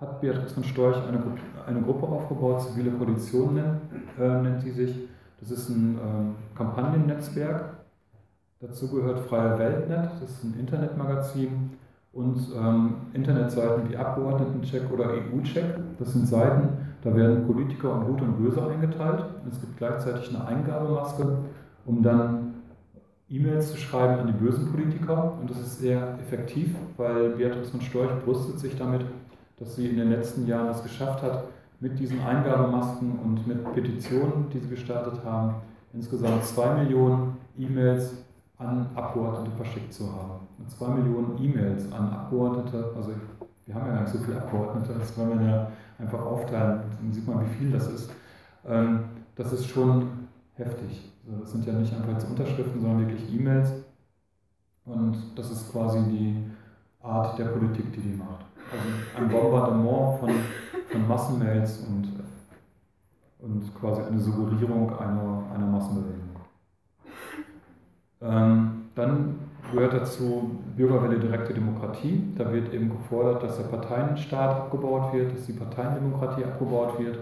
hat Beatrix von Storch eine, eine Gruppe aufgebaut, Zivile Koalition nennt, äh, nennt sie sich. Das ist ein äh, Kampagnennetzwerk. Dazu gehört Freie Weltnet, das ist ein Internetmagazin und ähm, Internetseiten wie Abgeordnetencheck oder EU-Check. Das sind Seiten, da werden Politiker in Gut und Böse eingeteilt. Es gibt gleichzeitig eine Eingabemaske, um dann E-Mails zu schreiben an die bösen Politiker. Und das ist sehr effektiv, weil Beatrix von Storch brüstet sich damit, dass sie in den letzten Jahren es geschafft hat, mit diesen Eingabemasken und mit Petitionen, die sie gestartet haben, insgesamt zwei Millionen E-Mails an Abgeordnete verschickt zu haben. Und zwei Millionen E-Mails an Abgeordnete, also wir haben ja gar nicht so viele Abgeordnete, das wollen wir ja einfach aufteilen, dann sieht man, wie viel das ist. Ähm, das ist schon heftig. Also das sind ja nicht einfach jetzt Unterschriften, sondern wirklich E-Mails. Und das ist quasi die Art der Politik, die die macht also ein Bombardement von, von Massenmails und, und quasi eine Suggerierung einer, einer Massenbewegung. Ähm, dann gehört dazu Bürgerwelle direkte Demokratie. Da wird eben gefordert, dass der Parteienstaat abgebaut wird, dass die Parteiendemokratie abgebaut wird.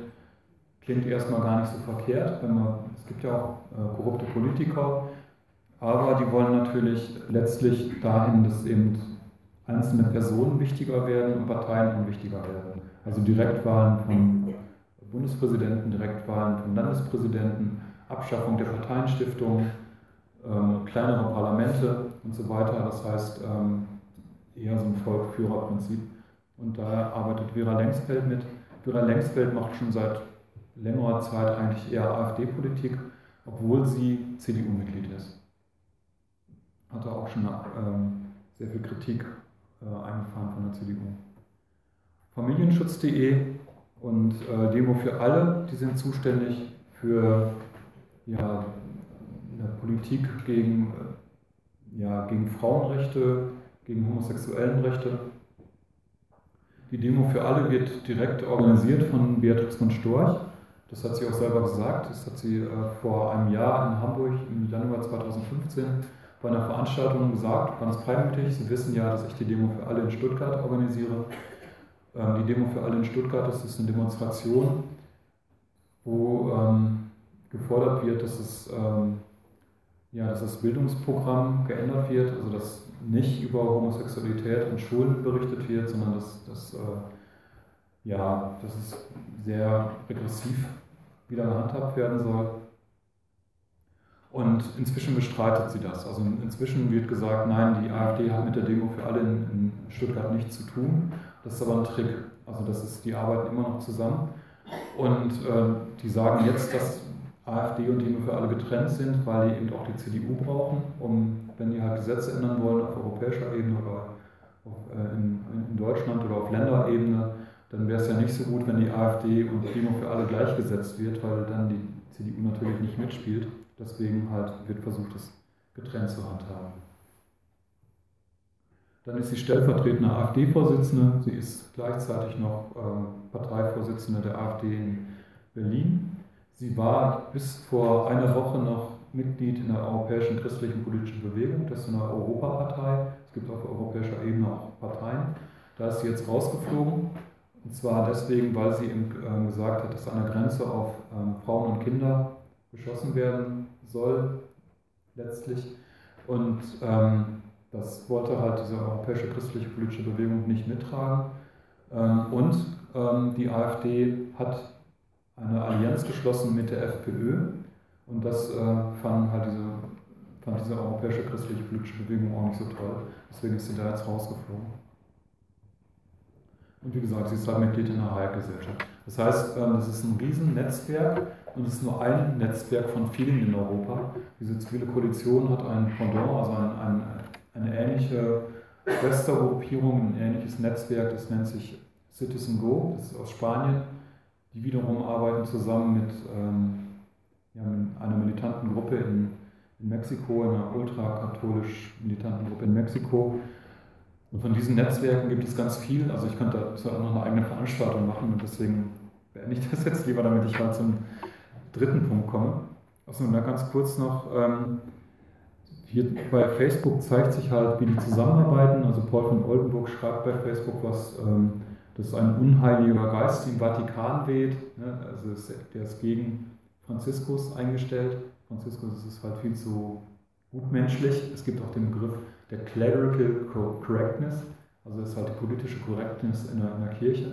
Klingt erstmal gar nicht so verkehrt, wenn man, es gibt ja auch äh, korrupte Politiker, aber die wollen natürlich letztlich dahin, dass eben einzelne Personen wichtiger werden und Parteien unwichtiger werden. Also Direktwahlen von Bundespräsidenten, Direktwahlen von Landespräsidenten, Abschaffung der Parteienstiftung, ähm, kleinere Parlamente und so weiter. Das heißt, ähm, eher so ein Volkführerprinzip. Und da arbeitet Vera Lengsfeld mit. Vera Lengsfeld macht schon seit längerer Zeit eigentlich eher AfD-Politik, obwohl sie CDU-Mitglied ist. Hatte auch schon ähm, sehr viel Kritik äh, eingefahren von der CDU. Familienschutz.de und äh, Demo für alle, die sind zuständig für ja, eine Politik gegen, ja, gegen Frauenrechte, gegen homosexuellen Rechte. Die Demo für alle wird direkt organisiert von Beatrix von Storch. Das hat sie auch selber gesagt. Das hat sie äh, vor einem Jahr in Hamburg im Januar 2015 bei einer Veranstaltung gesagt, ganz freimütig. Sie wissen ja, dass ich die Demo für alle in Stuttgart organisiere. Ähm, die Demo für alle in Stuttgart, das ist eine Demonstration, wo ähm, gefordert wird, dass es ähm, ja, dass das Bildungsprogramm geändert wird, also dass nicht über Homosexualität in Schulen berichtet wird, sondern dass, dass, äh, ja, dass es sehr regressiv wieder gehandhabt werden soll. Und inzwischen bestreitet sie das. Also inzwischen wird gesagt, nein, die AfD hat mit der Demo für alle in, in Stuttgart nichts zu tun. Das ist aber ein Trick. Also das ist, die arbeiten immer noch zusammen. Und äh, die sagen jetzt, dass AfD und Demo für alle getrennt sind, weil die eben auch die CDU brauchen, um, wenn die halt Gesetze ändern wollen auf europäischer Ebene oder auf, äh, in, in, Deutschland oder auf Länderebene, dann wäre es ja nicht so gut, wenn die AfD und Demo für alle gleichgesetzt wird, weil dann die CDU natürlich nicht mitspielt. Deswegen halt wird versucht, das getrennt zu handhaben. Dann ist sie stellvertretende AfD-Vorsitzende. Sie ist gleichzeitig noch äh, Parteivorsitzende der AfD in Berlin. Sie war bis vor einer Woche noch Mitglied in der Europäischen Christlichen Politischen Bewegung. Das ist eine Europapartei. Es gibt auf europäischer Ebene auch Parteien. Da ist sie jetzt rausgeflogen. Und zwar deswegen, weil sie eben äh, gesagt hat, dass an der Grenze auf ähm, Frauen und Kinder geschossen werden soll, letztlich. Und ähm, das wollte halt diese Europäische Christliche Politische Bewegung nicht mittragen. Ähm, und ähm, die AfD hat eine Allianz geschlossen mit der FPÖ und das äh, fand halt diese, fand diese europäische christliche politische Bewegung auch nicht so toll. Deswegen ist sie da jetzt rausgeflogen. Und wie gesagt, sie ist halt Mitglied in der Hayek-Gesellschaft. Das heißt, ähm, das ist ein Riesennetzwerk und es ist nur ein Netzwerk von vielen in Europa. Diese zivile Koalition hat ein Pendant, also ein, ein, eine ähnliche Schwestergruppierung, ein ähnliches Netzwerk, das nennt sich Citizen Go, das ist aus Spanien die wiederum arbeiten zusammen mit, ähm, einer militanten Gruppe in, in Mexiko, einer ultrakatholisch militanten Gruppe in Mexiko. Und von diesen Netzwerken gibt es ganz viel. Also ich könnte dazu auch noch eine eigene Veranstaltung machen und deswegen beende ich das jetzt lieber, damit ich mal zum dritten Punkt komme. Also da ganz kurz noch, ähm, hier bei Facebook zeigt sich halt, wie die zusammenarbeiten. Also Paul von Oldenburg schreibt bei Facebook was ähm, dass ein unheiliger Geist im Vatikan weht. Ne? Also der ist gegen Franziskus eingestellt. Franziskus ist halt viel zu gutmenschlich. Es gibt auch den Begriff der Clerical Correctness, also das ist halt die politische Correctness in der, Kirche.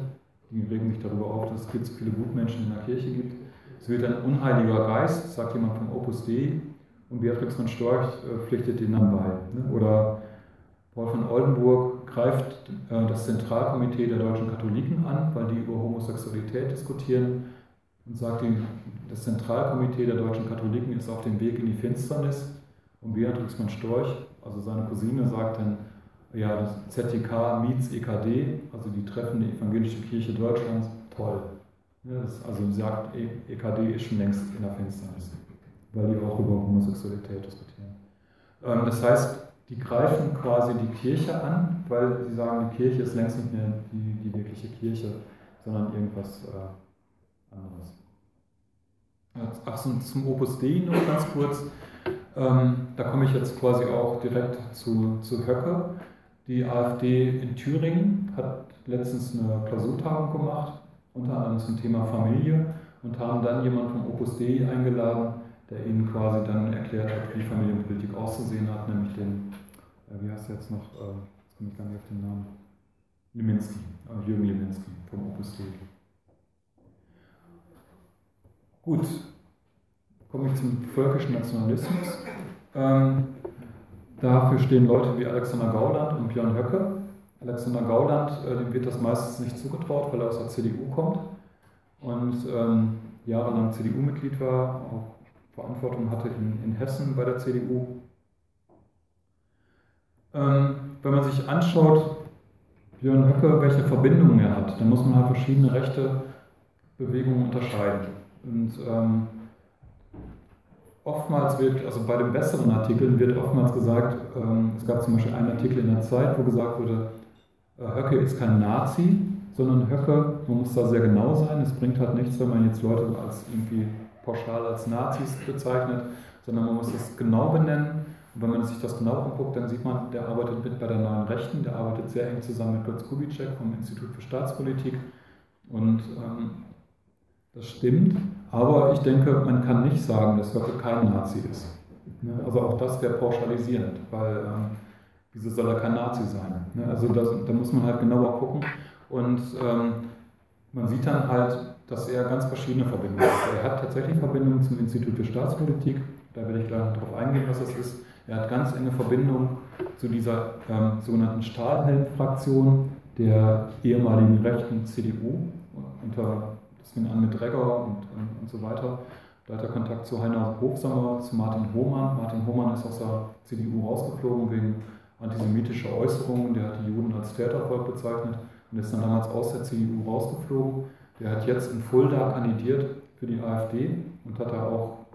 Die regen sich darüber auf, dass es viel zu viele Gutmenschen in der Kirche gibt. Es wird ein unheiliger Geist, sagt jemand vom Opus Dei, und Beatrix von Storch äh, pflichtet den dann bei. Ne? Oder Paul von Oldenburg greift äh, das Zentralkomitee der deutschen Katholiken an, weil die über Homosexualität diskutieren und sagt, das Zentralkomitee der deutschen Katholiken ist auf dem Weg in die Finsternis. Und Beatrix von Storch, also seine Cousine, sagt dann, ja, das ZTK meets EKD, also die treffende evangelische Kirche Deutschlands, toll. Ja, das, also sagt, EKD ist schon längst in der Finsternis, weil die auch über Homosexualität diskutieren. Ähm, das heißt, die greifen quasi die Kirche an, weil sie sagen, die Kirche ist längst nicht mehr die, die wirkliche Kirche, sondern irgendwas äh, anderes. Ach, zum Opus Dei noch ganz kurz. Ähm, da komme ich jetzt quasi auch direkt zu, zu Höcke. Die AfD in Thüringen hat letztens eine Klausurtagung gemacht, unter anderem zum Thema Familie, und haben dann jemanden vom Opus Dei eingeladen, der ihnen quasi dann erklärt hat, wie Familienpolitik auszusehen hat, nämlich den, äh, wie heißt er jetzt noch, äh, jetzt komme ich gar nicht auf den Namen, Leminski, äh, Jürgen Leminski vom Opus Dei. Gut, komme ich zum völkischen Nationalismus. Ähm, dafür stehen Leute wie Alexander Gauland und Björn Höcke. Alexander Gauland, äh, dem wird das meistens nicht zugetraut, weil er aus der CDU kommt und ähm, jahrelang CDU-Mitglied war, auch Verantwortung hatte in, in Hessen bei der CDU. Ähm, wenn man sich anschaut, Björn Höcke, welche Verbindungen er hat, dann muss man halt verschiedene rechte Bewegungen unterscheiden. Und ähm, oftmals wird, also bei den besseren Artikeln wird oftmals gesagt, ähm, es gab zum Beispiel einen Artikel in der Zeit, wo gesagt wurde, äh, Höcke ist kein Nazi, sondern Höcke, man muss da sehr genau sein, es bringt halt nichts, wenn man jetzt Leute als irgendwie pauschal als Nazis bezeichnet, sondern man muss es genau benennen. Und wenn man sich das genau anguckt, dann sieht man, der arbeitet mit bei der Neuen Rechten, der arbeitet sehr eng zusammen mit Götz Kubitschek vom Institut für Staatspolitik. Und ähm, das stimmt, aber ich denke, man kann nicht sagen, dass Höcke kein Nazi ist. Also auch das wäre pauschalisierend, weil ähm, wieso soll er kein Nazi sein? Also das, da muss man halt genauer gucken. Und ähm, man sieht dann halt, dass er ganz verschiedene Verbindungen hat. Er hat tatsächlich Verbindungen zum Institut für Staatspolitik, da werde ich gleich darauf eingehen, was das ist. Er hat ganz enge Verbindungen zu dieser ähm, sogenannten Stahlhelm-Fraktion der ehemaligen rechten CDU unter das fing an mit Dregger und, und, und, so weiter. Da hat er Kontakt zu Heiner Hofsammer, zu Martin Hohmann. Martin Hohmann ist aus der CDU rausgeflogen wegen antisemitischer Äußerungen. Der hat die Juden als Tätervolk bezeichnet und ist dann damals aus der CDU rausgeflogen. Der hat jetzt in Fulda kandidiert für die AfD und hat da auch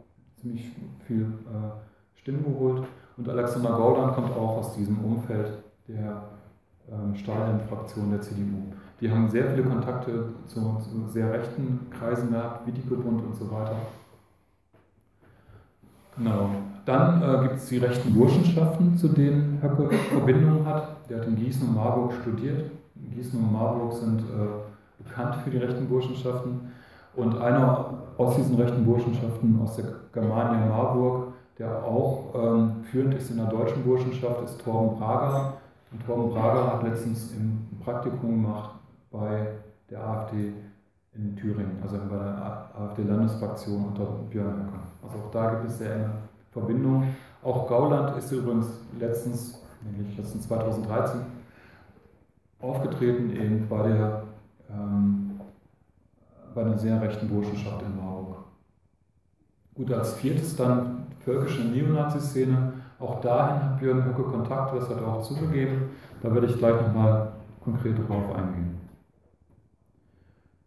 ziemlich viel äh, Stimmen geholt. Und Alexander Gauland kommt auch aus diesem Umfeld der ähm, Stalin-Fraktion der CDU. Die haben sehr viele Kontakte zu, zu sehr rechten Kreisen gehabt, Witikobund und so weiter. Genau. Dann äh, gibt es die rechten Burschenschaften, zu denen Höcke Verbindungen hat. Der hat in Gießen und Marburg studiert. Gießen und Marburg sind äh, bekannt für die rechten Burschenschaften. Und einer aus diesen rechten Burschenschaften, aus der Germania Marburg, der auch ähm, führend ist in der deutschen Burschenschaft, ist Torben Prager. Und Torben Prager hat letztens im Praktikum gemacht bei der AfD in Thüringen, also bei der AfD-Landesfraktion unter Björn Höcke. Also auch da gibt es sehr enge Verbindungen. Auch Gauland ist übrigens letztens, nämlich letztens 2013, aufgetreten eben bei der ähm, bei einer sehr rechten Burschenschaft in Marburg. Gut, als viertes dann völkische Neonazi-Szene. Auch dahin hat Björn Höcke Kontakt, das hat er auch zugegeben. Da werde ich gleich nochmal konkret darauf eingehen.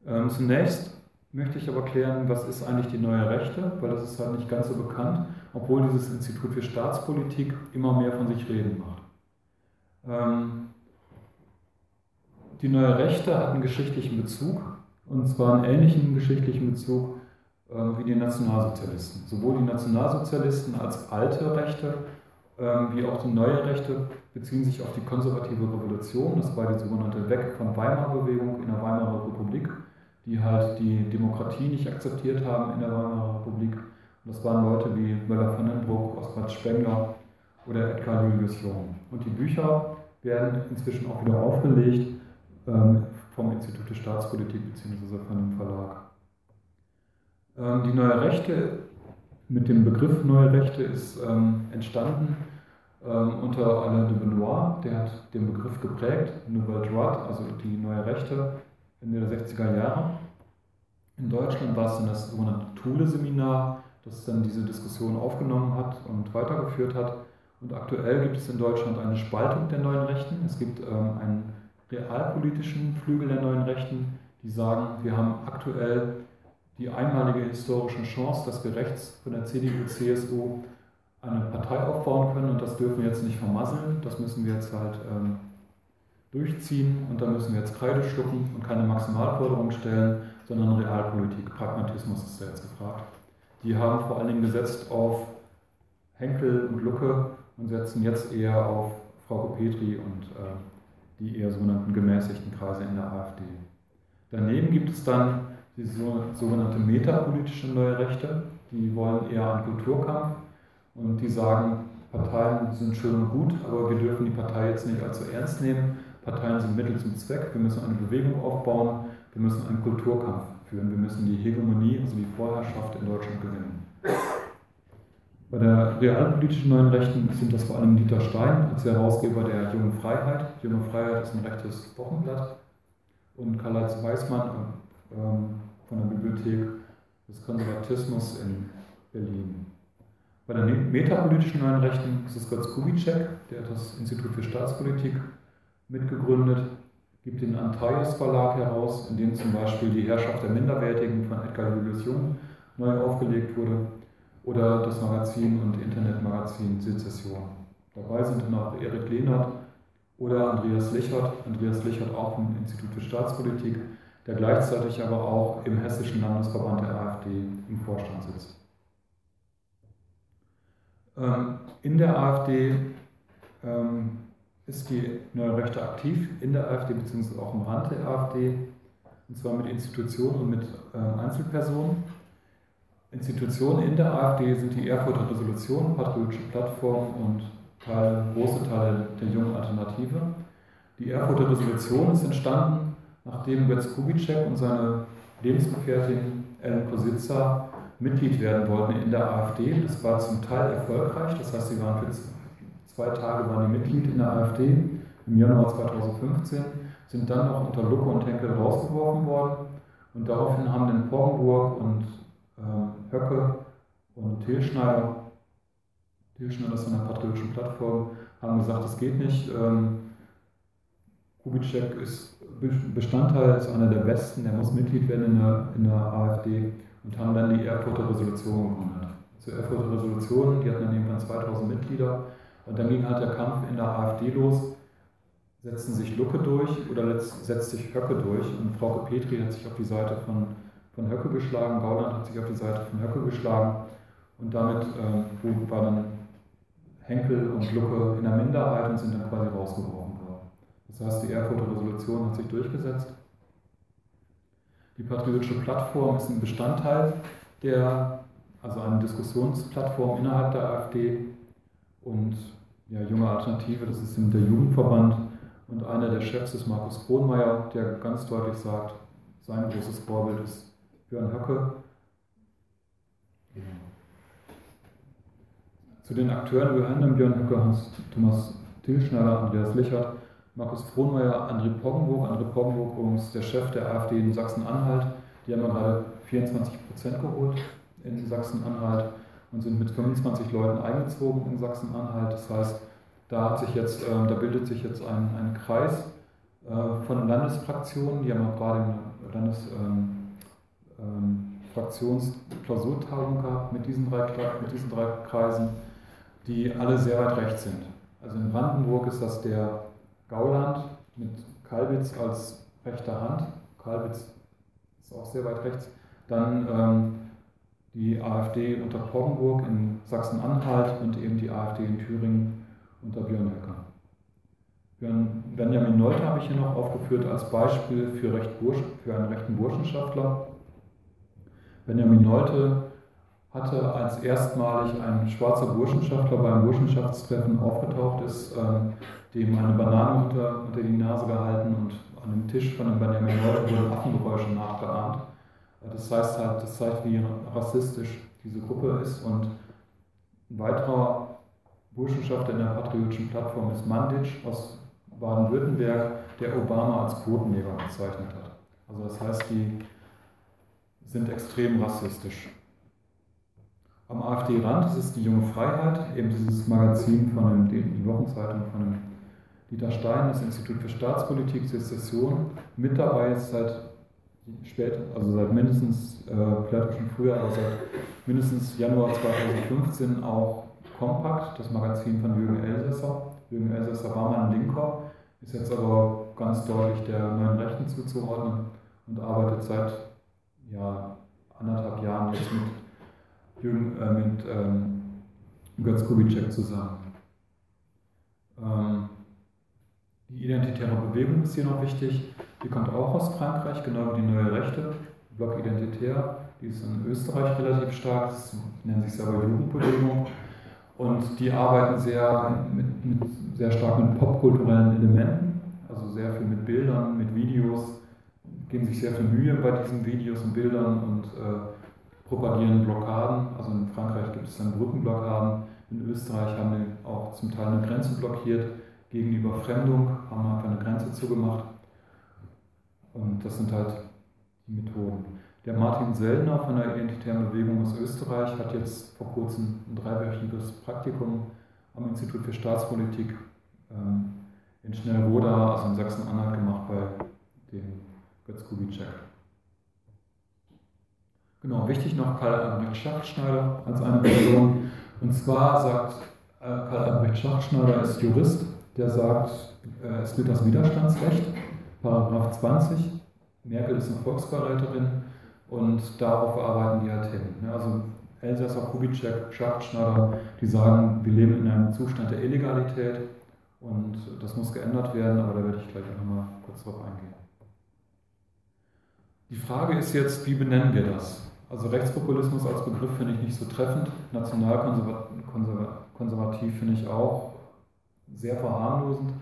Ähm, zunächst möchte ich aber klären, was ist eigentlich die neue Rechte, weil das ist halt nicht ganz so bekannt, obwohl dieses Institut für Staatspolitik immer mehr von sich reden macht. Ähm, die neue Rechte hat einen geschichtlichen Bezug, und zwar einen ähnlichen geschichtlichen Bezug äh, wie die Nationalsozialisten. Sowohl die Nationalsozialisten als alte Rechte äh, wie auch die neue Rechte beziehen sich auf die konservative Revolution. Das war die sogenannte Weg von Weimar-Bewegung in der Weimarer Republik, die halt die Demokratie nicht akzeptiert haben in der Weimarer Republik. Und das waren Leute wie Möller von den Bruck, Oskar Spengler oder Edgar Julius Jung. Und die Bücher werden inzwischen auch wieder aufgelegt ähm, vom Institut für Staatspolitik bzw. von dem Verlag. Ähm, die neue Rechte, mit dem Begriff neue Rechte ist ähm, entstanden unter Alain de Benoit, der hat den Begriff geprägt, Nouvelle Droite, also die neue Rechte, Ende der 60er Jahre. In Deutschland war es dann das sogenannte Thule-Seminar, das dann diese Diskussion aufgenommen hat und weitergeführt hat. Und aktuell gibt es in Deutschland eine Spaltung der neuen Rechten. Es gibt ähm, einen realpolitischen Flügel der neuen Rechten, die sagen, wir haben aktuell die einmalige historische Chance, dass wir rechts von der CDU, CSU eine Partei aufbauen können und das dürfen wir jetzt nicht vermasseln, das müssen wir jetzt halt ähm, durchziehen und da müssen wir jetzt Kreide schlucken und keine Maximalforderungen stellen, sondern Realpolitik, Pragmatismus ist da jetzt gefragt. Die haben vor allen Dingen gesetzt auf Henkel und Lucke und setzen jetzt eher auf Frau Petri und äh, die eher sogenannten gemäßigten Kreise in der AfD. Daneben gibt es dann die sogenannte metapolitische neue Rechte, die wollen eher einen Kulturkampf und die sagen, Parteien sind schön und gut, aber wir dürfen die Partei jetzt nicht allzu ernst nehmen. Parteien sind Mittel zum Zweck, wir müssen eine Bewegung aufbauen, wir müssen einen Kulturkampf führen. Wir müssen die Hegemonie, also die Vorherrschaft in Deutschland gewinnen. Bei der realpolitischen Neuen Rechten sind das vor allem Dieter Stein als Herausgeber der Jungen Freiheit. Junge Freiheit ist ein rechtes Wochenblatt. Und Karl-Heinz Weismann ähm, von der Bibliothek des Konservatismus in Berlin. Bei der metapolitischen Neuen Rechten ist es Götz Kubitschek, der das Institut für Staatspolitik mitgegründet, gibt den Antaios Verlag heraus, in dem zum Beispiel die Herrschaft der Minderwertigen von Edgar Julius Jung neu aufgelegt wurde, oder das Magazin und Internetmagazin Sezession. Dabei sind dann auch Erik Lehnert oder Andreas Lichert, Andreas Lichert auch vom Institut für Staatspolitik, der gleichzeitig aber auch im Hessischen Landesverband der AfD im Vorstand sitzt. Ähm, in der AfD ähm, ist die Neue Rechte aktiv, in der AfD bzw. auch im Rand der AfD, und zwar mit Institutionen und mit ähm, Einzelpersonen. Institutionen in der AfD sind die Erfurter Resolution, Patriotische Plattform und Teil, große Teile der jungen Alternative. Die Erfurter Resolution ist entstanden, nachdem Götz Kubitschek und seine Lebensgefährtin Ellen Kositza Mitglied werden wollten in der AfD. Das war zum Teil erfolgreich, das heißt, sie waren für zwei Tage waren die Mitglied in der AfD im Januar 2015, sind dann noch unter Lucke und Henkel rausgeworfen worden und daraufhin haben dann Poggenburg und äh, Höcke und Tilschneider, Tilschneider ist von der patriotischen Plattform, haben gesagt, das geht nicht. Ähm, Kubitschek ist Bestandteil, ist einer der Besten, der muss Mitglied werden in der, in der AfD und haben dann die Erfurter Resolution gegründet. Zur Erfurter Resolution, die hatten dann irgendwann 2000 Mitglieder und dann ging halt der Kampf in der AfD los. Setzen sich Lucke durch oder setzt sich Höcke durch und Frauke Petri hat sich auf die Seite von, von Höcke geschlagen, Gauland hat sich auf die Seite von Höcke geschlagen und damit äh, war dann Henkel und Lucke in der Minderheit und sind dann quasi rausgeworfen worden. Das heißt, die Erfurter Resolution hat sich durchgesetzt die patriotische Plattform ist ein Bestandteil der, also eine Diskussionsplattform innerhalb der AfD und ja, Junge Alternative, das ist der Jugendverband und einer der Chefs ist Markus Kronmeier, der ganz deutlich sagt, sein großes Vorbild ist Björn Höcke. Zu den Akteuren gehören Björn Höcke, Hans Thomas Tilschneider, Andreas Lichert, Markus Frohnmeier, André Poggenburg. André Poggenburg ist der Chef der AfD in Sachsen-Anhalt. Die haben gerade 24 Prozent geholt in Sachsen-Anhalt und sind mit 25 Leuten eingezogen in Sachsen-Anhalt. Das heißt, da, hat sich jetzt, äh, da bildet sich jetzt ein, ein Kreis äh, von Landesfraktionen. Die haben auch gerade eine Landesfraktionsklausurtagung ähm, ähm, gehabt mit diesen, drei, mit diesen drei Kreisen, die alle sehr weit rechts sind. Also in Brandenburg ist das der Gauland mit Kalbitz als rechter Hand. Kalbitz ist auch sehr weit rechts. Dann ähm, die AfD unter Poggenburg in Sachsen-Anhalt und eben die AfD in Thüringen unter Björn Höcker. Benjamin Nolte habe ich hier noch aufgeführt als Beispiel für, recht Bursch, für einen rechten Burschenschaftler. Benjamin Nolte hatte, als erstmalig ein schwarzer Burschenschaftler beim Burschenschaftstreffen aufgetaucht ist, ähm, dem eine Banane unter, unter die Nase gehalten und an dem Tisch von dem Benjamin Leute wurden Affengeräusche nachgeahmt. Das heißt halt, das zeigt, wie rassistisch diese Gruppe ist. Und ein weiterer Burschenschaftler in der patriotischen Plattform ist Manditsch aus Baden-Württemberg, der Obama als Quotenjäger bezeichnet hat. Also das heißt, die sind extrem rassistisch. Am AfD-Rand ist es die Junge Freiheit, eben dieses Magazin von dem, die Wochenzeitung von dem Dieter Stein, das Institut für Staatspolitik, Sezession, mit dabei ist seit spät, also seit mindestens, äh, vielleicht schon früher, aber seit mindestens Januar 2015 auch Kompakt, das Magazin von Jürgen Elsässer. Jürgen Elsässer war mal ein Linker, ist jetzt aber ganz deutlich der neuen Rechten zuzuordnen und arbeitet seit ja, anderthalb Jahren jetzt mit, Jürgen, äh, mit ähm, Götz Kubitschek zusammen. Ähm, die identitäre Bewegung ist hier noch wichtig. Die kommt auch aus Frankreich, genau wie die Neue Rechte. Block Identitär, die ist in Österreich relativ stark, das nennt sich selber Jugendbewegung. Und die arbeiten sehr, mit, mit, sehr stark mit popkulturellen Elementen, also sehr viel mit Bildern, mit Videos, geben sich sehr viel Mühe bei diesen Videos und Bildern und äh, propagieren Blockaden. Also in Frankreich gibt es dann Brückenblockaden, in Österreich haben die auch zum Teil eine Grenze blockiert gegen die Überfremdung, haben einfach eine Grenze zugemacht. Und das sind halt die Methoden. Der Martin Sellner von der Identitären Bewegung aus Österreich hat jetzt vor kurzem ein dreiwöchiges Praktikum am Institut für Staatspolitik ähm, in Schnellroda, also in Sachsen-Anhalt, gemacht bei dem Götz Kubitschek. Genau, wichtig noch Karl Albrecht Schachtschneider als eine Person. Und zwar sagt äh, Karl Albrecht Schachtschneider ist Jurist, der sagt, äh, es gilt das Widerstandsrecht, Paragraph 20. Merkel ist eine Volksverräterin und darauf arbeiten die halt hin. Ne? Also Elsässer, Kubitschek, Schachtschneider, die sagen, wir leben in einem Zustand der Illegalität und das muss geändert werden, aber da werde ich gleich nochmal kurz drauf eingehen. Die Frage ist jetzt, wie benennen wir das? Also Rechtspopulismus als Begriff finde ich nicht so treffend, nationalkonservativ finde ich auch sehr verharmlosend.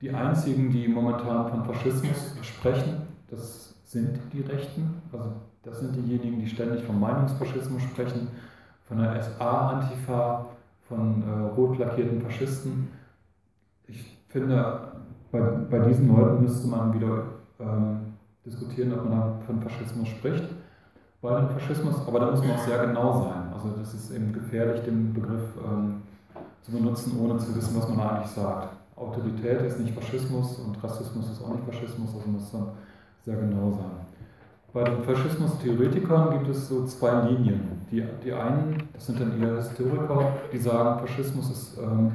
Die einzigen, die momentan von Faschismus sprechen, das sind die Rechten, also das sind diejenigen, die ständig vom Meinungsfaschismus sprechen, von der SA-Antifa, von äh, rot lackierten Faschisten. Ich finde, bei, bei diesen Leuten müsste man wieder ähm, diskutieren, ob man von Faschismus spricht. Bei dem Faschismus, aber da muss man auch sehr genau sein. Also das ist eben gefährlich, den Begriff ähm, zu benutzen, ohne zu wissen, was man eigentlich sagt. Autorität ist nicht Faschismus und Rassismus ist auch nicht Faschismus, also muss dann sehr genau sein. Bei den Faschismus-Theoretikern gibt es so zwei Linien. Die, die einen, das sind dann eher Historiker, die sagen, Faschismus ist, ähm,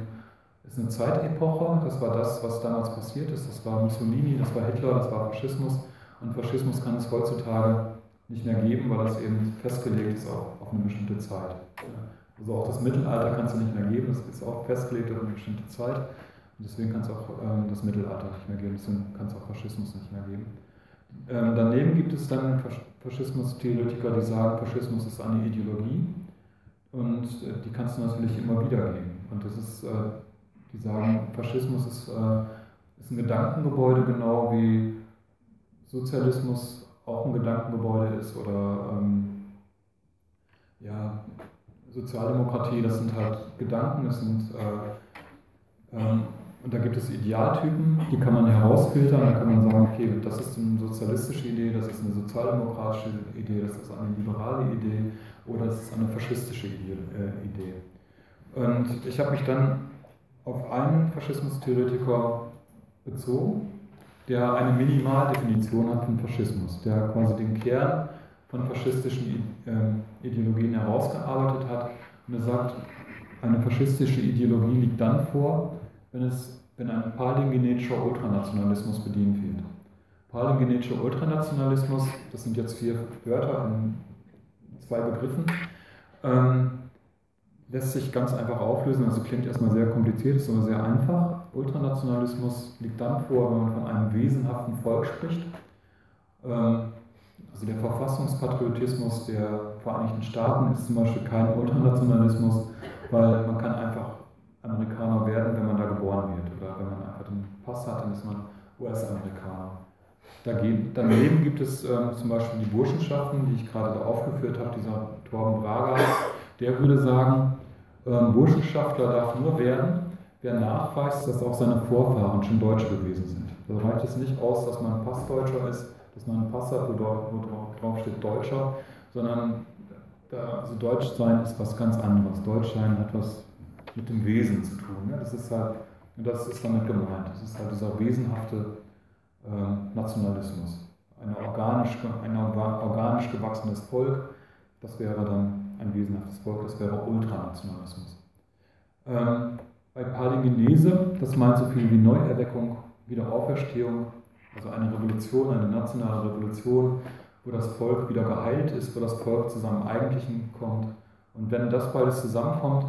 ist eine Zeitepoche, das war das, was damals passiert ist, das war Mussolini, das war Hitler, das war Faschismus und Faschismus kann es heutzutage nicht mehr geben, weil das eben festgelegt ist auf, auf eine bestimmte Zeit. Also auch das Mittelalter kann es nicht mehr geben, das ist auch festgelegt auf eine bestimmte Zeit und deswegen kann es auch ähm, das Mittelalter nicht mehr geben, deswegen kann es auch Faschismus nicht mehr geben. Ähm, daneben gibt es dann Faschismus-Theoretiker, die sagen, Faschismus ist eine Ideologie und äh, die kannst du natürlich immer wieder geben. Und das ist, äh, die sagen, Faschismus ist, äh, ist ein Gedankengebäude, genau wie Sozialismus auch ein Gedankengebäude ist oder ähm, ja, Sozialdemokratie, das sind halt Gedanken, das sind äh, ähm, und da gibt es Idealtypen, die kann man herausfiltern, da kann man sagen, okay, das ist eine sozialistische Idee, das ist eine sozialdemokratische Idee, das ist eine liberale Idee oder das ist eine faschistische äh, Idee. Und ich habe mich dann auf einen Faschismustheoretiker bezogen, der eine Minimaldefinition hat von Faschismus, der quasi den Kern von faschistischen ähm, Ideologien herausgearbeitet hat. Und er sagt, eine faschistische Ideologie liegt dann vor, wenn, es, wenn ein palingenetischer Ultranationalismus bedient wird. Palingenetischer Ultranationalismus, das sind jetzt vier Wörter in zwei Begriffen, ähm, lässt sich ganz einfach auflösen. Also klingt erstmal sehr kompliziert, ist aber sehr einfach. Ultranationalismus liegt dann vor, wenn man von einem wesenhaften Volk spricht. Ähm, also der Verfassungspatriotismus der Vereinigten Staaten ist zum Beispiel kein Ultranationalismus, weil man kann einfach Amerikaner werden, wenn man da geboren wird. Oder wenn man einfach den Pass hat, dann ist man US-Amerikaner. Daneben gibt es ähm, zum Beispiel die Burschenschaften, die ich gerade da aufgeführt habe, dieser Torben Braga, der würde sagen, ähm, Burschenschaftler darf nur werden, wer nachweist, dass auch seine Vorfahren schon Deutsche gewesen sind. Da reicht es nicht aus, dass man Passdeutscher ist, dass man einen Pass hat, wo, wo drauf steht Deutscher, sondern da, also Deutsch sein ist was ganz anderes. Deutschsein hat was mit dem Wesen zu tun. Ne? Das ist halt, das ist damit gemeint. Das ist halt dieser wesenhafte äh, Nationalismus. Eine organisch, ein organisch gewachsenes Volk, das wäre dann ein wesenhaftes Volk, das wäre Ultranationalismus. Ähm, bei Palingenese, das meint so viel wie Neuerweckung, Wiederauferstehung, also eine Revolution, eine nationale Revolution, wo das Volk wieder geheilt ist, wo das Volk zu seinem Eigentlichen kommt. Und wenn das beides zusammenkommt,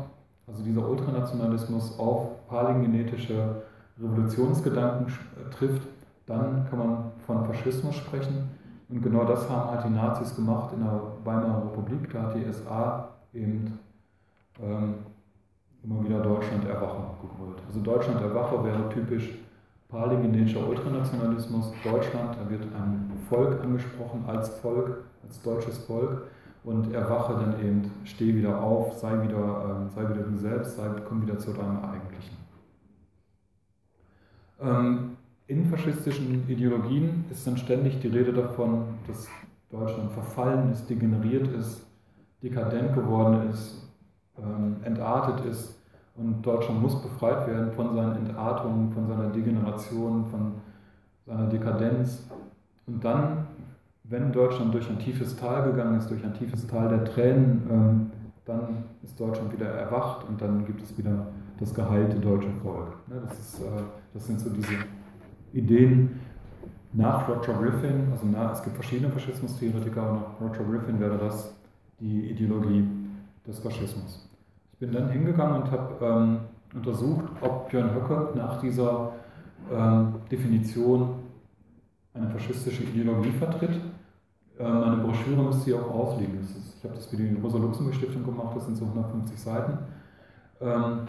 also dieser Ultranationalismus auf palingenetische Revolutionsgedanken äh, trifft, dann kann man von Faschismus sprechen. Und genau das haben halt die Nazis gemacht in der Weimarer Republik. Da hat die SA eben ähm, immer wieder Deutschland Erwacher gegründet. Also Deutschland Erwacher wäre typisch palingenetischer Ultranationalismus, Deutschland, da wird ein Volk angesprochen als Volk, als deutsches Volk. Und erwache dann eben, steh wieder auf, sei wieder, äh, sei wieder du selbst, sei, komm wieder zu deinem Eigentlichen. Ähm, in faschistischen Ideologien ist dann ständig die Rede davon, dass Deutschland verfallen ist, degeneriert ist, dekadent geworden ist, ähm, entartet ist und Deutschland muss befreit werden von seinen Entartungen, von seiner Degeneration, von seiner Dekadenz. Und dann, wenn Deutschland durch ein tiefes Tal gegangen ist, durch ein tiefes Tal der Tränen, ähm, dann ist Deutschland wieder erwacht und dann gibt es wieder das geheilte deutsche Volk. Ne, das, ist, äh, das sind so diese Ideen nach Roger Griffin, also nach, es gibt verschiedene Faschismustheoretiker, aber nach Roger Griffin wäre das die Ideologie des Faschismus. Ich bin dann hingegangen und habe ähm, untersucht, ob Björn Höcke nach dieser ähm, Definition eine faschistische Ideologie vertritt. Ähm, meine Broschüre müsste hier auch ausliegen. Ich habe das für die Rosa-Luxemburg-Stiftung gemacht, das sind so 150 Seiten. Ähm,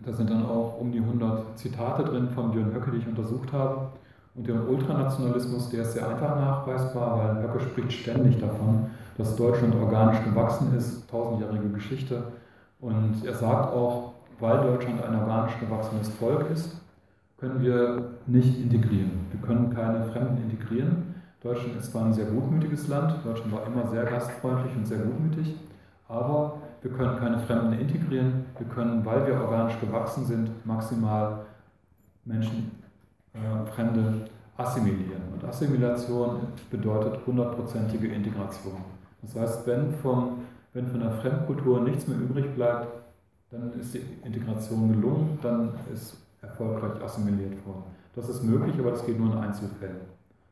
da sind dann auch um die 100 Zitate drin von Björn Höcke, die ich untersucht habe. Und der Ultranationalismus, der ist sehr einfach nachweisbar, weil Höcke spricht ständig davon, dass Deutschland organisch gewachsen ist, tausendjährige Geschichte, und er sagt auch, weil Deutschland ein organisch gewachsenes Volk ist, können wir nicht integrieren. Wir können keine Fremden integrieren. Deutschland ist zwar ein sehr gutmütiges Land, Deutschland war immer sehr gastfreundlich und sehr gutmütig, aber wir können keine Fremden integrieren. Wir können, weil wir organisch gewachsen sind, maximal Menschen, äh, Fremde assimilieren. Und Assimilation bedeutet hundertprozentige Integration. Das heißt, wenn vom wenn von der Fremdkultur nichts mehr übrig bleibt, dann ist die Integration gelungen, dann ist erfolgreich assimiliert worden. Das ist möglich, aber das geht nur in Einzelfällen.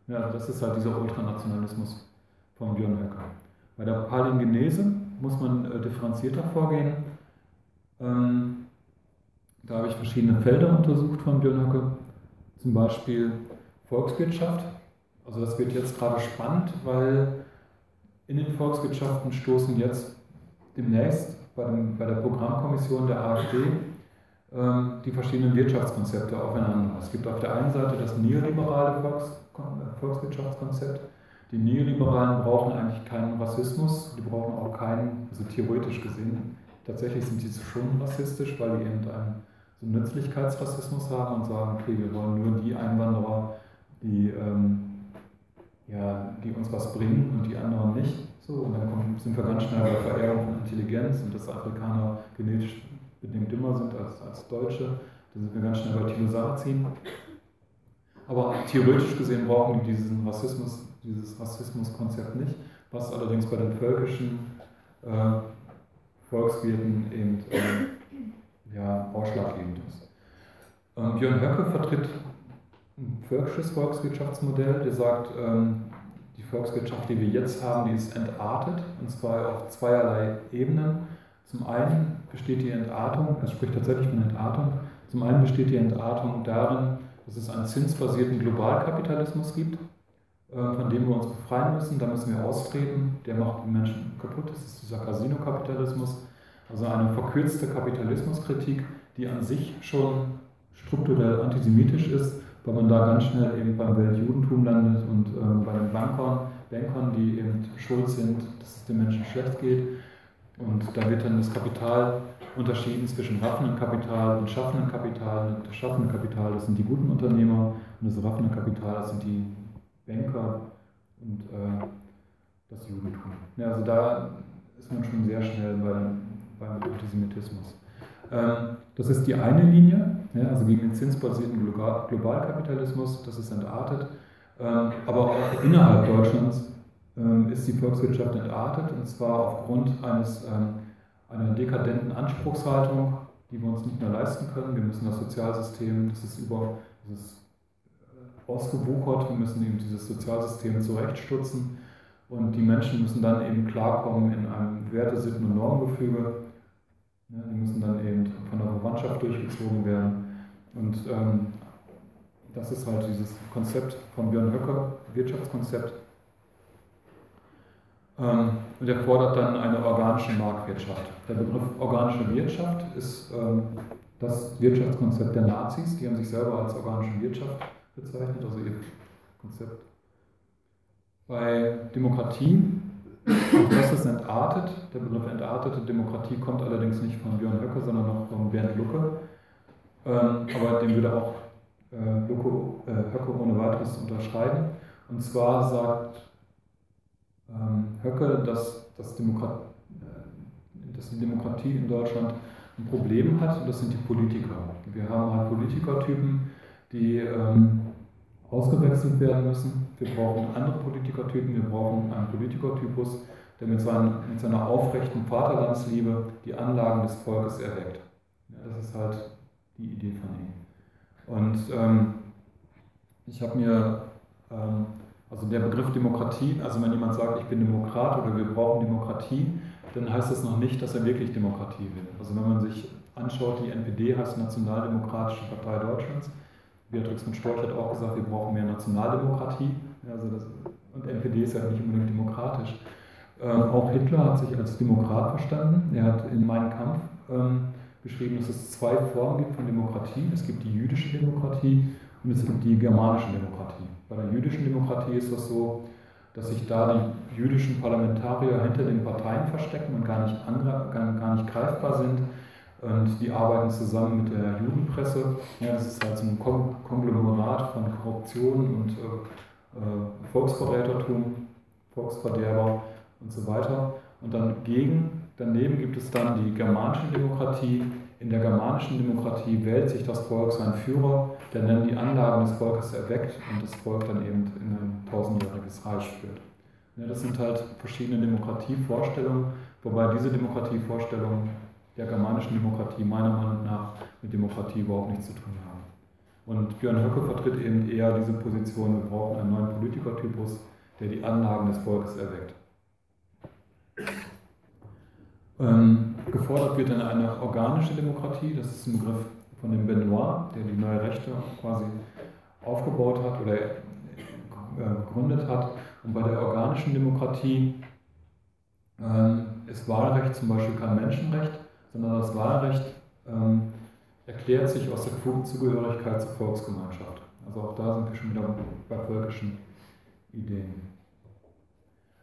Ja, das ist halt dieser Ultranationalismus von Björn Höcker. Bei der Palingenese muss man äh, differenzierter vorgehen. Ähm, da habe ich verschiedene Felder untersucht von Björn Höcke, zum Beispiel Volkswirtschaft. Also das wird jetzt gerade spannend, weil in den Volkswirtschaften stoßen jetzt demnächst bei, dem, bei der Programmkommission der AfD ähm, die verschiedenen Wirtschaftskonzepte aufeinander. Es gibt auf der einen Seite das neoliberale Volks, Volkswirtschaftskonzept. Die Neoliberalen brauchen eigentlich keinen Rassismus, die brauchen auch keinen, also theoretisch gesehen, tatsächlich sind die schon rassistisch, weil die eben einen so Nützlichkeitsrassismus haben und sagen, okay, wir wollen nur die Einwanderer, die ähm, ja, die uns was bringen und die anderen nicht. So, und dann kommen, sind wir ganz schnell bei Verehrung von Intelligenz und dass Afrikaner genetisch bedingt dümmer sind als, als Deutsche. Da sind wir ganz schnell bei Thilo Sarrazin. Aber theoretisch gesehen brauchen die diesen Rassismus, dieses Rassismuskonzept nicht, was allerdings bei den völkischen äh, Volkswirten eben äh, ja, ausschlaggebend ist. Ähm, Björn Höcke vertritt völkisches Volkswirtschaftsmodell, der sagt, ähm, die Volkswirtschaft, die wir jetzt haben, die ist entartet, und zwar auf zweierlei Ebenen. Zum einen besteht die Entartung, es spricht tatsächlich von Entartung, zum einen besteht die Entartung darin, dass es einen zinsbasierten Globalkapitalismus gibt, äh, von dem wir uns befreien müssen, da müssen wir austreten, der macht die Menschen kaputt, das ist dieser Casino-Kapitalismus, also eine verkürzte Kapitalismuskritik, die an sich schon strukturell antisemitisch ist weil man da ganz schnell eben beim Weltjudentum landet und äh, bei den Bankern, Bankern, die eben schuld sind, dass es den Menschen schlecht geht. Und da wird dann das Kapital unterschieden zwischen raffendem Kapital und schaffendem Kapital. Das schaffende Kapital, das sind die guten Unternehmer und das raffende Kapital, das sind die Banker und äh, das Judentum. Ja, also da ist man schon sehr schnell beim, beim Antisemitismus. Ähm, das ist die eine Linie, also gegen den zinsbasierten Globalkapitalismus, das ist entartet. Ähm, aber auch innerhalb Deutschlands ähm, ist die Volkswirtschaft entartet, und zwar aufgrund eines, einer dekadenten Anspruchshaltung, die wir uns nicht mehr leisten können. Wir müssen das Sozialsystem, das ist über das ist äh, ausgewuchert, wir müssen eben dieses Sozialsystem zurechtstutzen und die Menschen müssen dann eben klarkommen in einem Werte-, Sitten- und Normgefüge ja, die müssen dann eben von der Verwandtschaft durchgezogen werden. Und ähm, das ist halt dieses Konzept von Björn Höcker, Wirtschaftskonzept. Ähm, und er fordert dann eine organische Marktwirtschaft. Der Begriff organische Wirtschaft ist ähm, das Wirtschaftskonzept der Nazis, die haben sich selber als organische Wirtschaft bezeichnet, also ihr Konzept. Bei Demokratie, das ist entartet, der Begriff entartete Demokratie kommt allerdings nicht von Björn Höcke, sondern noch von Bernd Lucke, ähm, aber den würde auch äh, Lucke, äh, Höcke ohne weiteres unterschreiben. Und zwar sagt ähm, Höcke, dass, dass, Demokrat, äh, dass die Demokratie in Deutschland ein Problem hat, und das sind die Politiker. Wir haben halt Politikertypen, die ähm, ausgewechselt werden müssen. Wir brauchen andere Politikertypen, wir brauchen einen Politikertypus, der mit, seinen, mit seiner aufrechten Vaterlandsliebe die Anlagen des Volkes erweckt. Ja, das ist halt die Idee von ihm. Und ähm, ich habe mir ähm, also der Begriff Demokratie, also wenn jemand sagt, ich bin Demokrat oder wir brauchen Demokratie, dann heißt das noch nicht, dass er wirklich Demokratie will. Also wenn man sich anschaut, die NPD heißt Nationaldemokratische Partei Deutschlands. Beatrix von Storch hat auch gesagt, wir brauchen mehr Nationaldemokratie. Also das, und NPD ist ja nicht unbedingt demokratisch. Ähm, auch Hitler hat sich als Demokrat verstanden. Er hat in Mein Kampf ähm, beschrieben, dass es zwei Formen gibt von Demokratie. Es gibt die jüdische Demokratie und es gibt die germanische Demokratie. Bei der jüdischen Demokratie ist das so, dass sich da die jüdischen Parlamentarier hinter den Parteien verstecken und gar nicht, gar nicht greifbar sind. Und die arbeiten zusammen mit der Judenpresse. Ja, das ist halt so ein Konglomerat von Korruption und äh, äh, Volksverrätertum, Volksverderber und so weiter. Und dann gegen, daneben gibt es dann die germanische Demokratie, in der germanischen Demokratie wählt sich das Volk seinen Führer, der dann die Anlagen des Volkes erweckt und das Volk dann eben in ein tausendjähriges Reich führt. Ja, das sind halt verschiedene Demokratievorstellungen, wobei diese Demokratievorstellungen der germanischen Demokratie meiner Meinung nach mit Demokratie überhaupt nichts zu tun haben. Und Björn Höcke vertritt eben eher diese Position, wir brauchen einen neuen Politikertypus, der die Anlagen des Volkes erweckt. Ähm, gefordert wird dann eine organische Demokratie, das ist ein Begriff von dem Benoit, der die neue Rechte quasi aufgebaut hat oder äh, gegründet hat. Und bei der organischen Demokratie ähm, ist Wahlrecht zum Beispiel kein Menschenrecht, sondern das Wahlrecht ähm, erklärt sich aus der Quotenzugehörigkeit zur Volksgemeinschaft. Also auch da sind wir schon wieder bei völkischen Ideen.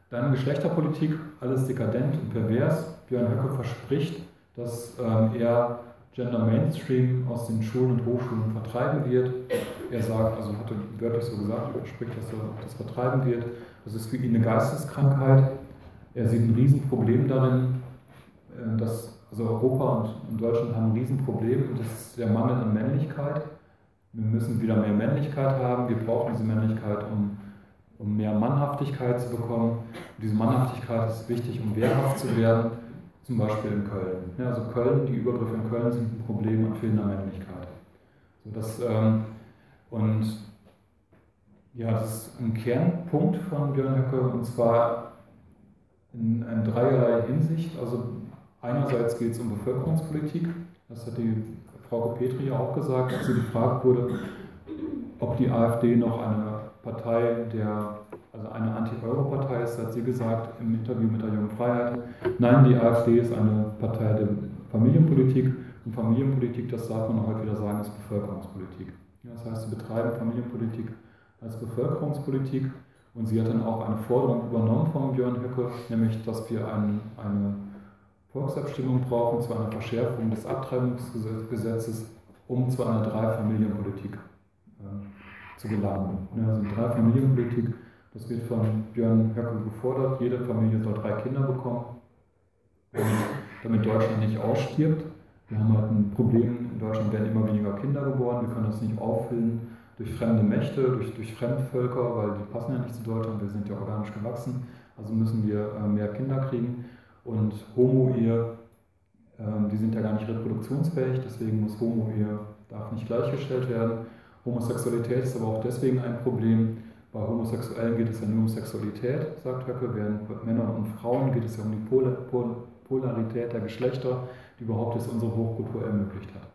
Dann Geschlechterpolitik, alles dekadent und pervers. Björn Höcke verspricht, dass ähm, er Gender Mainstream aus den Schulen und Hochschulen vertreiben wird. Er sagt, also hatte wörtlich so gesagt, er verspricht, dass er das vertreiben wird. Das ist für ihn eine Geisteskrankheit. Er sieht ein Riesenproblem darin, äh, dass also Europa und, Deutschland haben ein Riesenproblem und das ist der Mangel an Männlichkeit. Wir müssen wieder mehr Männlichkeit haben. Wir brauchen diese Männlichkeit, um um mehr Mannhaftigkeit zu bekommen. Und diese Mannhaftigkeit ist wichtig, um wehrhaft zu werden, zum Beispiel in Köln. Ja, also Köln, die Übergriffe in Köln sind ein Problem an fehlender Männlichkeit. So, das, ähm, und ja, das ist ein Kernpunkt von Björn Höcke und zwar in, in dreierlei Hinsicht. Also einerseits geht es um Bevölkerungspolitik, das hat die Frau Petri ja auch gesagt, als sie gefragt wurde, ob die AfD noch eine Partei, der, also eine Anti-Euro-Partei ist, hat sie gesagt im Interview mit der Jungen Freiheit. Nein, die AfD ist eine Partei der Familienpolitik und Familienpolitik, das darf man heute wieder sagen, ist Bevölkerungspolitik. Das heißt, sie betreiben Familienpolitik als Bevölkerungspolitik und sie hat dann auch eine Forderung übernommen von Björn Höcke, nämlich, dass wir ein, eine Volksabstimmung brauchen zu einer Verschärfung des Abtreibungsgesetzes, um zu einer Dreifamilienpolitik äh, zu gelangen. Also drei Familienpolitik, das wird von Björn Höcke gefordert. Jede Familie soll drei Kinder bekommen, damit Deutschland nicht ausstirbt. Wir haben halt ein Problem, in Deutschland werden immer weniger Kinder geboren, wir können das nicht auffüllen durch fremde Mächte, durch, durch Fremdvölker, weil die passen ja nicht zu Deutschland, wir sind ja organisch gewachsen, also müssen wir äh, mehr Kinder kriegen. Und Homo-Ehe, ähm, die sind ja gar nicht reproduktionsfähig, deswegen muss Homo-Ehe, darf nicht gleichgestellt werden. Homosexualität ist aber auch deswegen ein Problem. Bei Homosexuellen geht es ja nur um Sexualität, sagt Höcke, während bei Männern und Frauen geht es ja um die Pol Pol Polarität der Geschlechter, die überhaupt jetzt unsere Hochkultur ermöglicht hat.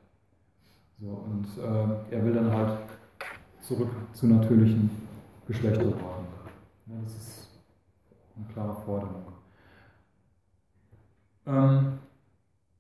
So, und äh, er will dann halt zurück zur natürlichen Geschlechterordnung. Ja, das ist eine klare Forderung. Ähm,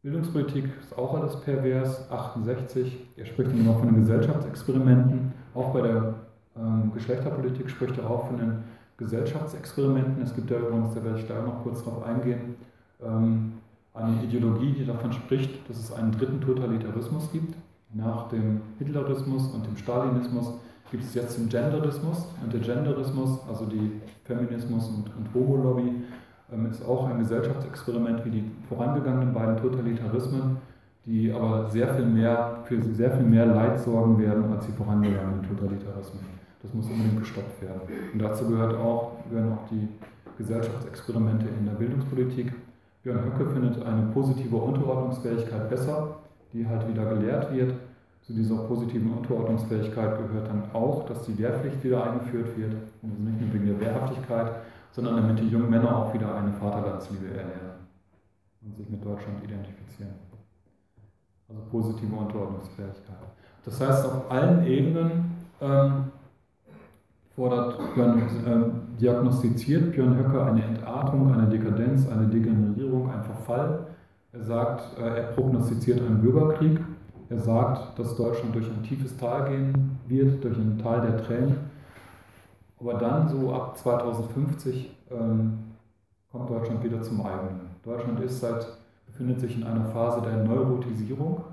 Bildungspolitik ist auch alles pervers, 68. Er spricht immer von den Gesellschaftsexperimenten. Auch bei der ähm, Geschlechterpolitik spricht er auch von den Gesellschaftsexperimenten. Es gibt ja übrigens, da werde ich da noch kurz drauf eingehen, ähm, eine Ideologie, die davon spricht, dass es einen dritten Totalitarismus gibt. Nach dem Hitlerismus und dem Stalinismus gibt es jetzt den Genderismus. Und der Genderismus, also die Feminismus- und, und Homo-Lobby, ähm, ist auch ein Gesellschaftsexperiment wie die vorangegangenen beiden Totalitarismen, die aber sehr viel mehr, für sehr viel mehr Leid sorgen werden als die vorangegangenen Totalitarismen. Das muss unbedingt gestoppt werden. Und dazu gehört auch, gehören auch die Gesellschaftsexperimente in der Bildungspolitik. Björn Höcke findet eine positive Unterordnungsfähigkeit besser, die halt wieder gelehrt wird. Zu dieser positiven Unterordnungsfähigkeit gehört dann auch, dass die Wehrpflicht wieder eingeführt wird. Also nicht nur wegen der Wehrhaftigkeit, sondern damit die jungen Männer auch wieder eine Vaterlandsliebe erlernen und sich mit Deutschland identifizieren. Also positive Unterordnungsfähigkeit. Das heißt, auf allen Ebenen ähm, fordert Björn, äh, diagnostiziert Björn Höcke eine Entartung, eine Dekadenz, eine Degenerierung, ein Verfall. Er sagt, äh, er prognostiziert einen Bürgerkrieg. Er sagt, dass Deutschland durch ein tiefes Tal gehen wird, durch ein Tal der Tränen. Aber dann, so ab 2050, ähm, kommt Deutschland wieder zum eigenen. Deutschland ist seit, befindet sich in einer Phase der Neurotisierung.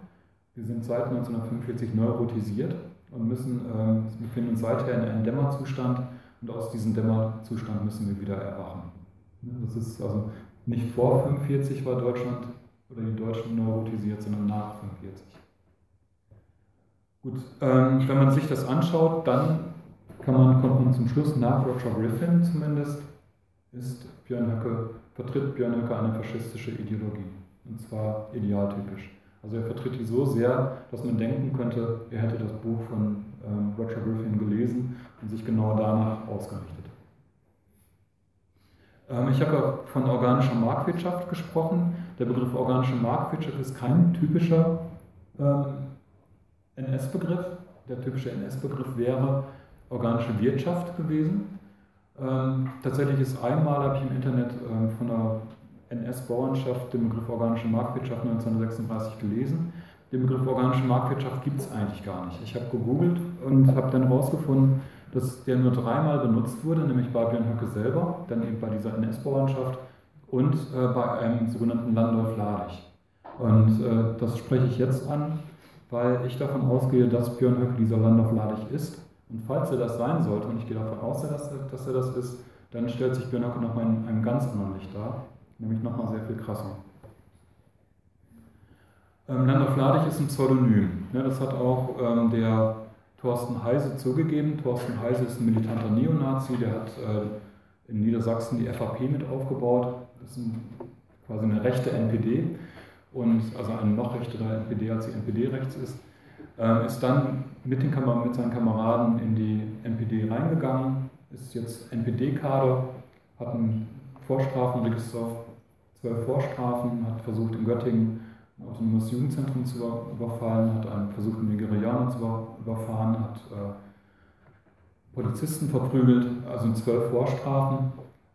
Wir sind seit 1945 neurotisiert und müssen, äh, befinden uns seither in einem Dämmerzustand und aus diesem Dämmerzustand müssen wir wieder erwachen. Das ist also nicht vor 45 war Deutschland oder die Deutschen neurotisiert, sondern nach 45. Gut, ähm, wenn man sich das anschaut, dann kann man, kommt man zum Schluss, nach Roger Griffin zumindest, ist Björn Höcke, vertritt Björn Höcke eine faschistische Ideologie. Und zwar idealtypisch. Also er vertritt die so sehr, dass man denken könnte, er hätte das Buch von ähm, Roger Griffin gelesen und sich genau danach ausgerichtet. Ähm, ich habe ja von organischer Marktwirtschaft gesprochen. Der Begriff organische Marktwirtschaft ist kein typischer ähm, NS-Begriff. Der typische NS-Begriff wäre organische Wirtschaft gewesen. Ähm, tatsächlich ist einmal, habe ich im Internet ähm, von der NS-Bauernschaft den Begriff organische Marktwirtschaft 1936 gelesen. Den Begriff organische Marktwirtschaft gibt es eigentlich gar nicht. Ich habe gegoogelt und habe dann herausgefunden, dass der nur dreimal benutzt wurde, nämlich bei Björn Höcke selber, dann eben bei dieser NS-Bauernschaft und äh, bei einem sogenannten Landolf Ladig. Und äh, das spreche ich jetzt an, weil ich davon ausgehe, dass Björn Höcke dieser Landolf Ladig ist. Und falls er das sein sollte, und ich gehe davon aus, dass er, dass er das ist, dann stellt sich Björn Höcke nochmal in einem ganz anderen Licht dar nämlich nochmal sehr viel krasser. Ähm, Landolf Ladig ist ein Pseudonym. Ne, das hat auch ähm, der Thorsten Heise zugegeben. Thorsten Heise ist ein militanter Neonazi, der hat äh, in Niedersachsen die FAP mit aufgebaut. Das ist ein, quasi eine rechte NPD und also eine noch rechtere NPD als die NPD rechts ist. Äh, ist dann mit, den mit seinen Kameraden in die NPD reingegangen, ist jetzt NPD-Kader, hat ein Vorstrafenregister zwölf Vorstrafen, hat versucht in Göttingen ein autonomes Jugendzentrum zu überfallen, hat einen versucht, einen Nigerianer zu überfahren, hat äh, Polizisten verprügelt, also zwölf Vorstrafen.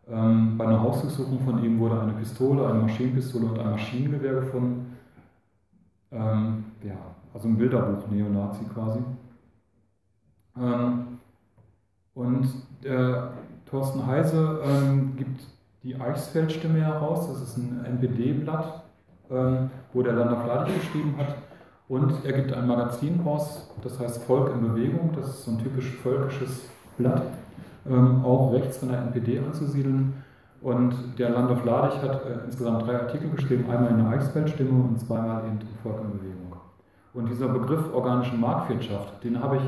Ähm, bei einer Hausdurchsuchung von ihm wurde eine Pistole, eine Maschinenpistole und ein Maschinengewehr gefunden. Ähm, ja, also ein Bilderbuch, Neonazi quasi. Ähm, und der Thorsten Heise ähm, gibt die Eichsfeld-Stimme heraus. Das ist ein NPD-Blatt, ähm, wo der Lander Fladig geschrieben hat. Und er gibt ein Magazin raus, das heißt Volk in Bewegung. Das ist so ein typisch völkisches Blatt, ähm, auch rechts von der NPD anzusiedeln. Und der Landolf Ladig hat äh, insgesamt drei Artikel geschrieben, einmal in der Eichsfeld-Stimme und zweimal in Volk in Bewegung. Und dieser Begriff organische Marktwirtschaft, den habe ich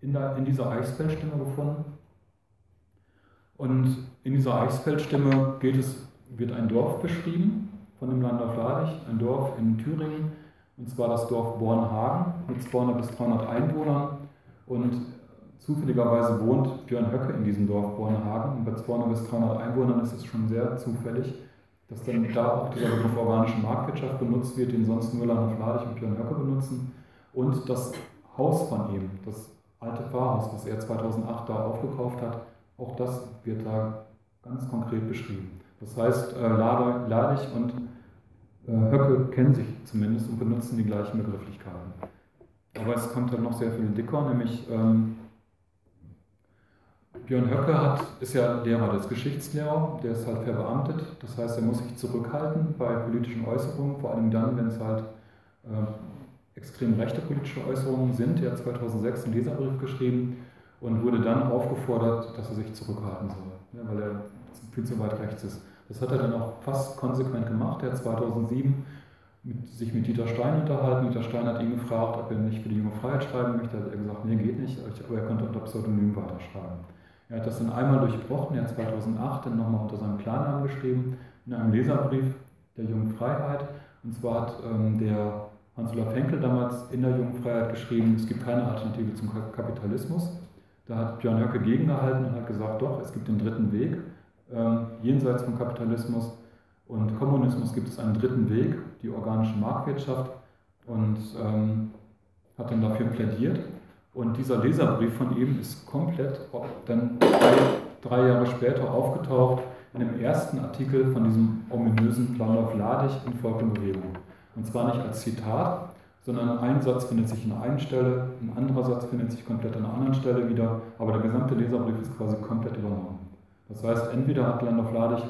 in, der, in dieser Eichsfeld-Stimme gefunden. Und in dieser Eichsfeldstimme geht es, wird ein Dorf beschrieben von dem Lander Fladig, ein Dorf in Thüringen, und zwar das Dorf Bornhagen mit 200 bis 300 Einwohnern. Und zufälligerweise wohnt Björn Höcke in diesem Dorf Bornhagen. Und bei 200 bis 300 Einwohnern ist es schon sehr zufällig, dass dann da auch dieser Begriff organische Marktwirtschaft benutzt wird, den sonst nur Lander Fladig und Björn Höcke benutzen. Und das Haus von ihm, das alte Pfarrhaus, was er 2008 da aufgekauft hat, auch das wird da ganz konkret beschrieben. Das heißt, äh, Ladig und äh, Höcke kennen sich zumindest und benutzen die gleichen Begrifflichkeiten. Aber es kommt halt noch sehr viel dicker, nämlich ähm, Björn Höcke hat, ist ja Lehrer, der ist Geschichtslehrer, der ist halt verbeamtet, das heißt, er muss sich zurückhalten bei politischen Äußerungen, vor allem dann, wenn es halt äh, extrem rechte politische Äußerungen sind. Er hat 2006 einen Leserbrief geschrieben und wurde dann aufgefordert, dass er sich zurückhalten soll, ja, weil er viel zu weit rechts ist. Das hat er dann auch fast konsequent gemacht. Er hat 2007 mit, sich mit Dieter Stein unterhalten. Dieter Stein hat ihn gefragt, ob er nicht für die junge Freiheit schreiben möchte. Er hat gesagt, nee, geht nicht, aber er konnte unter Pseudonym weiterschreiben. Er hat das dann einmal durchbrochen, er hat 2008 dann nochmal unter seinem Klarnamen geschrieben, in einem Leserbrief der Jungen Freiheit. Und zwar hat ähm, der Hans-Olaf Henkel damals in der Jungen Freiheit geschrieben, es gibt keine Alternative zum Kapitalismus. Da hat Björn Höcke gegengehalten und hat gesagt, doch, es gibt den dritten Weg. Ähm, jenseits von Kapitalismus und Kommunismus gibt es einen dritten Weg, die organische Marktwirtschaft. Und ähm, hat dann dafür plädiert. Und dieser Leserbrief von ihm ist komplett dann drei, drei Jahre später aufgetaucht in dem ersten Artikel von diesem ominösen Planlauf Ladig in Volk und Bewegung. Und zwar nicht als Zitat, sondern ein Satz findet sich an einer Stelle, ein anderer Satz findet sich komplett an einer anderen Stelle wieder, aber der gesamte Leserbrief ist quasi komplett übernommen. Das heißt, entweder hat Landolf Ladig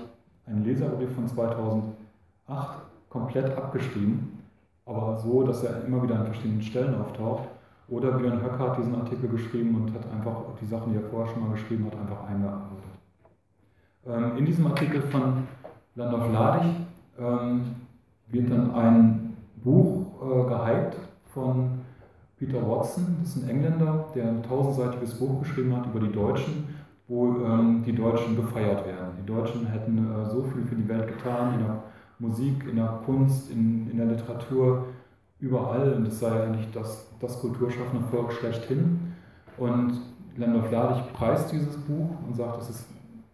einen Leserbrief von 2008 komplett abgeschrieben, aber so, dass er immer wieder an verschiedenen Stellen auftaucht, oder Björn Höcker hat diesen Artikel geschrieben und hat einfach die Sachen, die er vorher schon mal geschrieben hat, einfach eingearbeitet. Ähm, in diesem Artikel von Landolf Ladig ähm, wird dann ein Buch äh, gehypt von Peter Watson, das ist ein Engländer, der ein tausendseitiges Buch geschrieben hat über die Deutschen, wo ähm, die Deutschen gefeiert werden. Die Deutschen hätten äh, so viel für die Welt getan, in der Musik, in der Kunst, in, in der Literatur, überall und es sei eigentlich das, das kulturschaffende Volk schlechthin. Und Landolf Ladig preist dieses Buch und sagt, es ist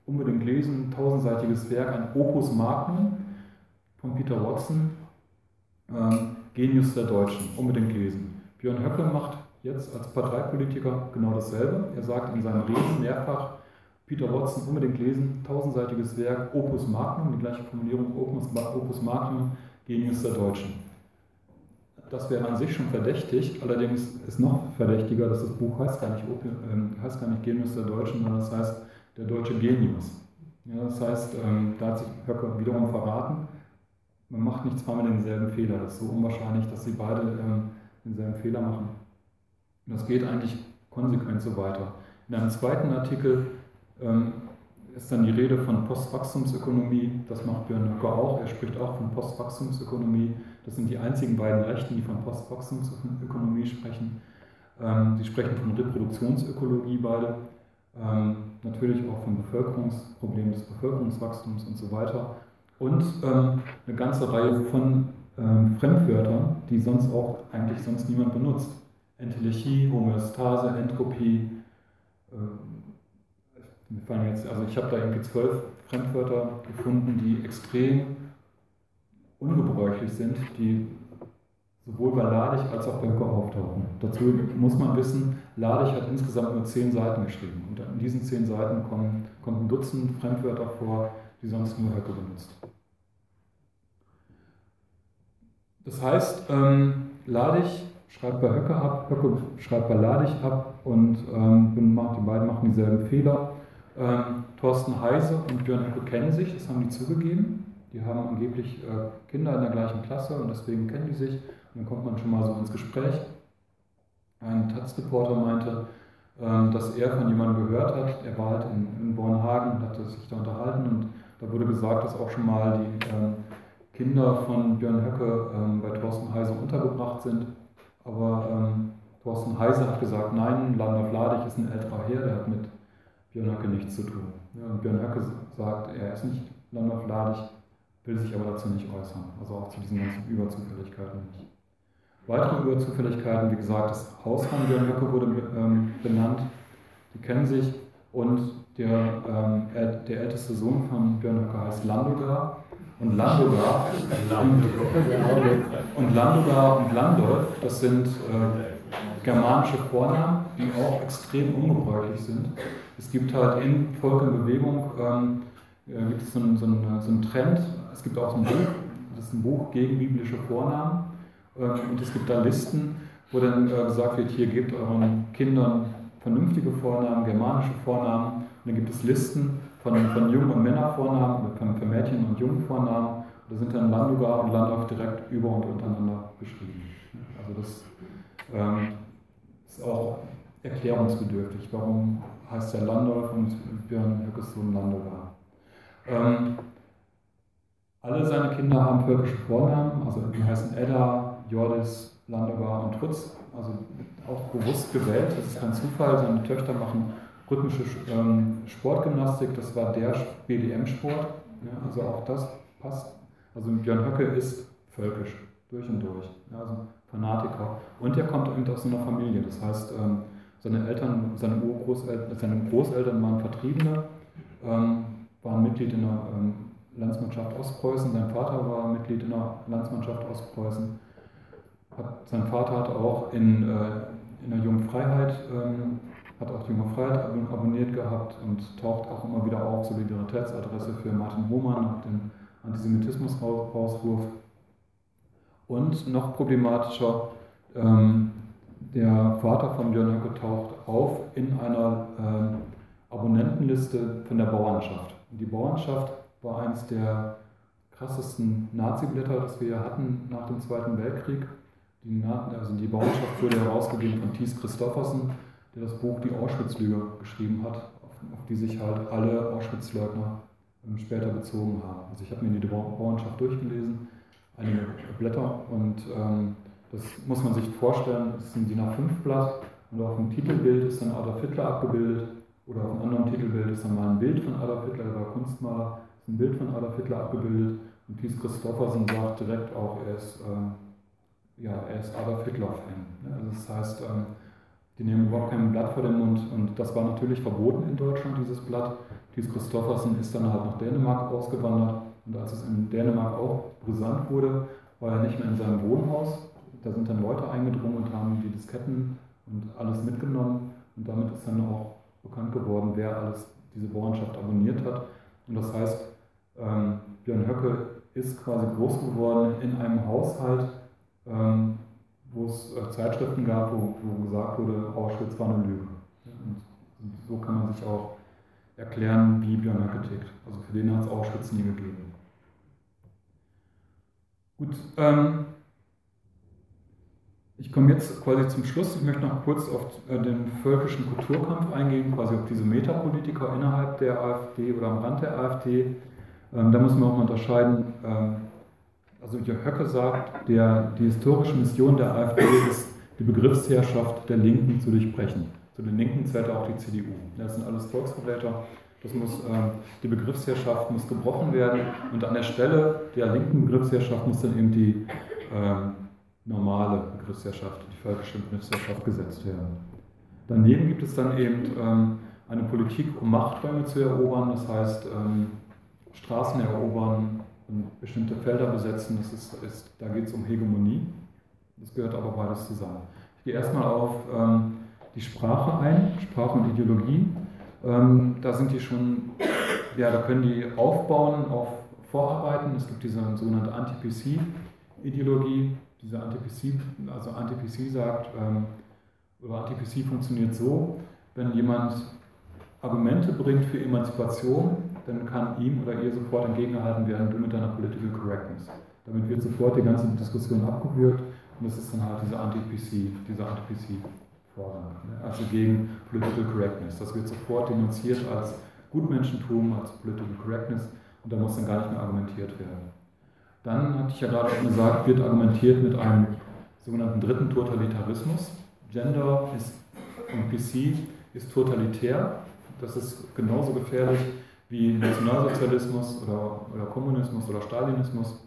unbedingt lesen, tausendseitiges Werk, ein Opus Magnum von Peter Watson, ähm, Genius der Deutschen, unbedingt lesen. Björn Höcke macht jetzt als Parteipolitiker genau dasselbe. Er sagt in seinen Reden mehrfach, Peter Watson unbedingt lesen, tausendseitiges Werk, Opus Magnum, die gleiche Formulierung, Opus, Opus Magnum, Genius der Deutschen das wäre an sich schon verdächtig, allerdings ist noch verdächtiger, dass das Buch heißt gar nicht, äh, heißt gar nicht Genius der Deutschen, sondern es heißt der deutsche Genius. Ja, das heißt, ähm, da hat sich Höcke wiederum verraten, man macht nicht zweimal denselben Fehler. Das ist so unwahrscheinlich, dass sie beide ähm, denselben Fehler machen. Und das geht eigentlich konsequent so weiter. In einem zweiten Artikel ähm, ist dann die Rede von Postwachstumsökonomie. Das macht Björn Höcke auch. Er spricht auch von Postwachstumsökonomie. Das sind die einzigen beiden Rechten, die von Postwachstumsökonomie sprechen. Ähm, sie sprechen von Reproduktionsökologie beide. Ähm, natürlich auch vom Bevölkerungsproblem des Bevölkerungswachstums und so weiter. Und ähm, eine ganze Reihe von ähm, Fremdwörtern, die sonst auch eigentlich sonst niemand benutzt. Entelechie, Homöostase, Entropie, äh, jetzt, also ich habe da irgendwie zwölf Fremdwörter gefunden, die extrem ungebräuchlich sind, die sowohl bei Ladig als auch bei Höcke auftauchen. Dazu muss man wissen, Ladig hat insgesamt nur zehn Seiten geschrieben. Und in diesen zehn Seiten kommen, kommen ein Dutzend Fremdwörter vor, die sonst nur Höcke benutzt. Das heißt, ähm, Ladig schreibt bei Höcke ab, Höcke schreibt bei Ladig ab und ähm, die beiden machen dieselben Fehler. Ähm, Thorsten Heise und Björn Höcke kennen sich, das haben die zugegeben. Die haben angeblich äh, Kinder in der gleichen Klasse und deswegen kennen die sich. Und dann kommt man schon mal so ins Gespräch. Ein Taz-Reporter meinte, ähm, dass er von jemandem gehört hat, er war halt in, in Bornhagen und hatte sich da unterhalten und da wurde gesagt, dass auch schon mal die ähm, Kinder von Björn Höcke ähm, bei Thorsten Heise untergebracht sind. Aber Thorsten Heise hat gesagt, nein, Landau Ladig ist ein älterer Herr, der hat mit Björn Höcke nichts zu tun. Ja, und Björn Höcke sagt, er ist nicht Landau Ladig, will sich aber dazu nicht äußern. Also auch zu diesen ganzen Überzufälligkeiten nicht. Weitere Überzufälligkeiten, wie gesagt, das Haus von Björn Höcke wurde ähm, benannt. Die kennen sich und der, ähm, der älteste Sohn von Björn Höcke heißt Landogar. Und Landogar und Landogar und Landolf, das sind äh, germanische Vornamen, die auch extrem ungebräuchlich sind. Es gibt halt in Volk in Bewegung ähm, gibt es so einen, so, einen, so einen Trend, es gibt auch ein Buch, das ist ein Buch gegen biblische Vornamen ähm, und es gibt da Listen, wo dann äh, gesagt wird, hier gebt euren Kindern vernünftige Vornamen, germanische Vornamen. Und dann gibt es Listen von, von Jung- und Männervornamen, von, von Mädchen- und Jungvornamen. Da sind dann Landogar und Landorf direkt über und untereinander beschrieben. Also das ähm, ist auch erklärungsbedürftig. Warum heißt der Landolf und Björn Höckes Sohn Landogar? Ähm, alle seine Kinder haben völkische Vornamen, also die heißen Edda, Jordis, Landogar und Trutz, also auch bewusst gewählt, das ist kein Zufall. Seine Töchter machen rhythmische ähm, Sportgymnastik, das war der BDM-Sport, also auch das passt. Also Björn Höcke ist völkisch, durch und durch, also Fanatiker. Und er kommt eben aus einer Familie, das heißt, ähm, seine Eltern, seine, seine Großeltern waren Vertriebene, ähm, waren Mitglied in ähm, Landsmannschaft Ostpreußen, sein Vater war Mitglied in der Landsmannschaft Ostpreußen. Hat, sein Vater hat auch in, äh, in der Jungen Freiheit, ähm, hat auch die Junge Freiheit abonniert gehabt und taucht auch immer wieder auf, Solidaritätsadresse für Martin Hohmann, den Antisemitismus-Rauswurf. Und noch problematischer, ähm, der Vater von Björn Höcke taucht auf in einer äh, Abonnentenliste von der Bauernschaft. Die Bauernschaft war eines der krassesten Nazi-Blätter, das wir hatten nach dem Zweiten Weltkrieg. Die, also die Bauernschaft wurde herausgegeben von Thies Christoffersen, der das Buch Die Auschwitz-Lüge geschrieben hat, auf, die sich halt alle Auschwitz-Leugner ähm, später bezogen haben. Also ich habe mir die Bauernschaft durchgelesen, einige Blätter und ähm, das muss man sich vorstellen, es ist ein DIN A5-Blatt und auf dem Titelbild ist dann Adolf Hitler abgebildet oder auf einem anderen Titelbild ist dann mal ein Bild von Adolf Hitler, der war Kunstmaler, ein Bild von Adolf Hitler abgebildet und Thies Christoffersen sagt direkt auch, er ist, äh, ja, er ist Adolf Hitler-Fan. Also das heißt, ähm, die nehmen überhaupt kein Blatt vor den Mund und das war natürlich verboten in Deutschland, dieses Blatt. Thies Christoffersen ist dann halt nach Dänemark ausgewandert und als es in Dänemark auch brisant wurde, war er nicht mehr in seinem Wohnhaus, da sind dann Leute eingedrungen und haben die Disketten und alles mitgenommen. Und damit ist dann auch bekannt geworden, wer alles diese Bauernschaft abonniert hat. Und das heißt, ähm, Björn Höcke ist quasi groß geworden in einem Haushalt, ähm, wo es äh, Zeitschriften gab, wo, wo, gesagt wurde, Auschwitz war eine Lüge. Und so kann man sich auch erklären, wie Björn Höcke tickt. Also für den hat es Auschwitz nie gegeben. Gut, ähm, ich komme jetzt quasi zum Schluss. Ich möchte noch kurz auf äh, den völkischen Kulturkampf eingehen, quasi auf diese Metapolitiker innerhalb der AfD oder am Rand der AfD. Ähm, da muss man auch mal unterscheiden. Ähm, also Jörg Höcke sagt, der, die historische Mission der AfD ist, die Begriffsherrschaft der Linken zu durchbrechen. Zu den Linken zählt auch die CDU. Das sind alles Volksverräter. Das muss, äh, die Begriffsherrschaft muss gebrochen werden und an der Stelle der linken Begriffsherrschaft muss dann eben die äh, normale Begriffsherrschaft, die völkische Begriffsherrschaft gesetzt werden. Daneben gibt es dann eben ähm, eine Politik, um Machträume zu erobern, das heißt ähm, Straßen erobern und bestimmte Felder besetzen. Das ist, ist da geht es um Hegemonie. Das gehört aber beides zusammen. Ich gehe erstmal auf ähm, die Sprache ein, Sprache und Ideologie. Ähm, da sind die schon, ja, da können die aufbauen auf Vorarbeiten. Es gibt diese sogenannte Anti-PC-Ideologie, diese Anti-PC, also Anti-PC sagt, ähm, oder Anti-PC funktioniert so, wenn jemand Argumente bringt für Emanzipation, dann kann ihm oder ihr sofort entgegengehalten werden, du mit deiner Political Correctness. Damit wird sofort die ganze Diskussion abgewürgt und das ist dann halt diese Anti-PC, dieser Anti-PC-Vorgang. Ne? Also gegen Political Correctness. Das wird sofort denunziert als Gutmenschentum, als Political Correctness und da muss dann gar nicht mehr argumentiert werden. Dann hatte ich ja gerade schon gesagt, wird argumentiert mit einem sogenannten dritten Totalitarismus. Gender ist und PC ist totalitär. Das ist genauso gefährlich wie Nationalsozialismus oder, oder Kommunismus oder Stalinismus.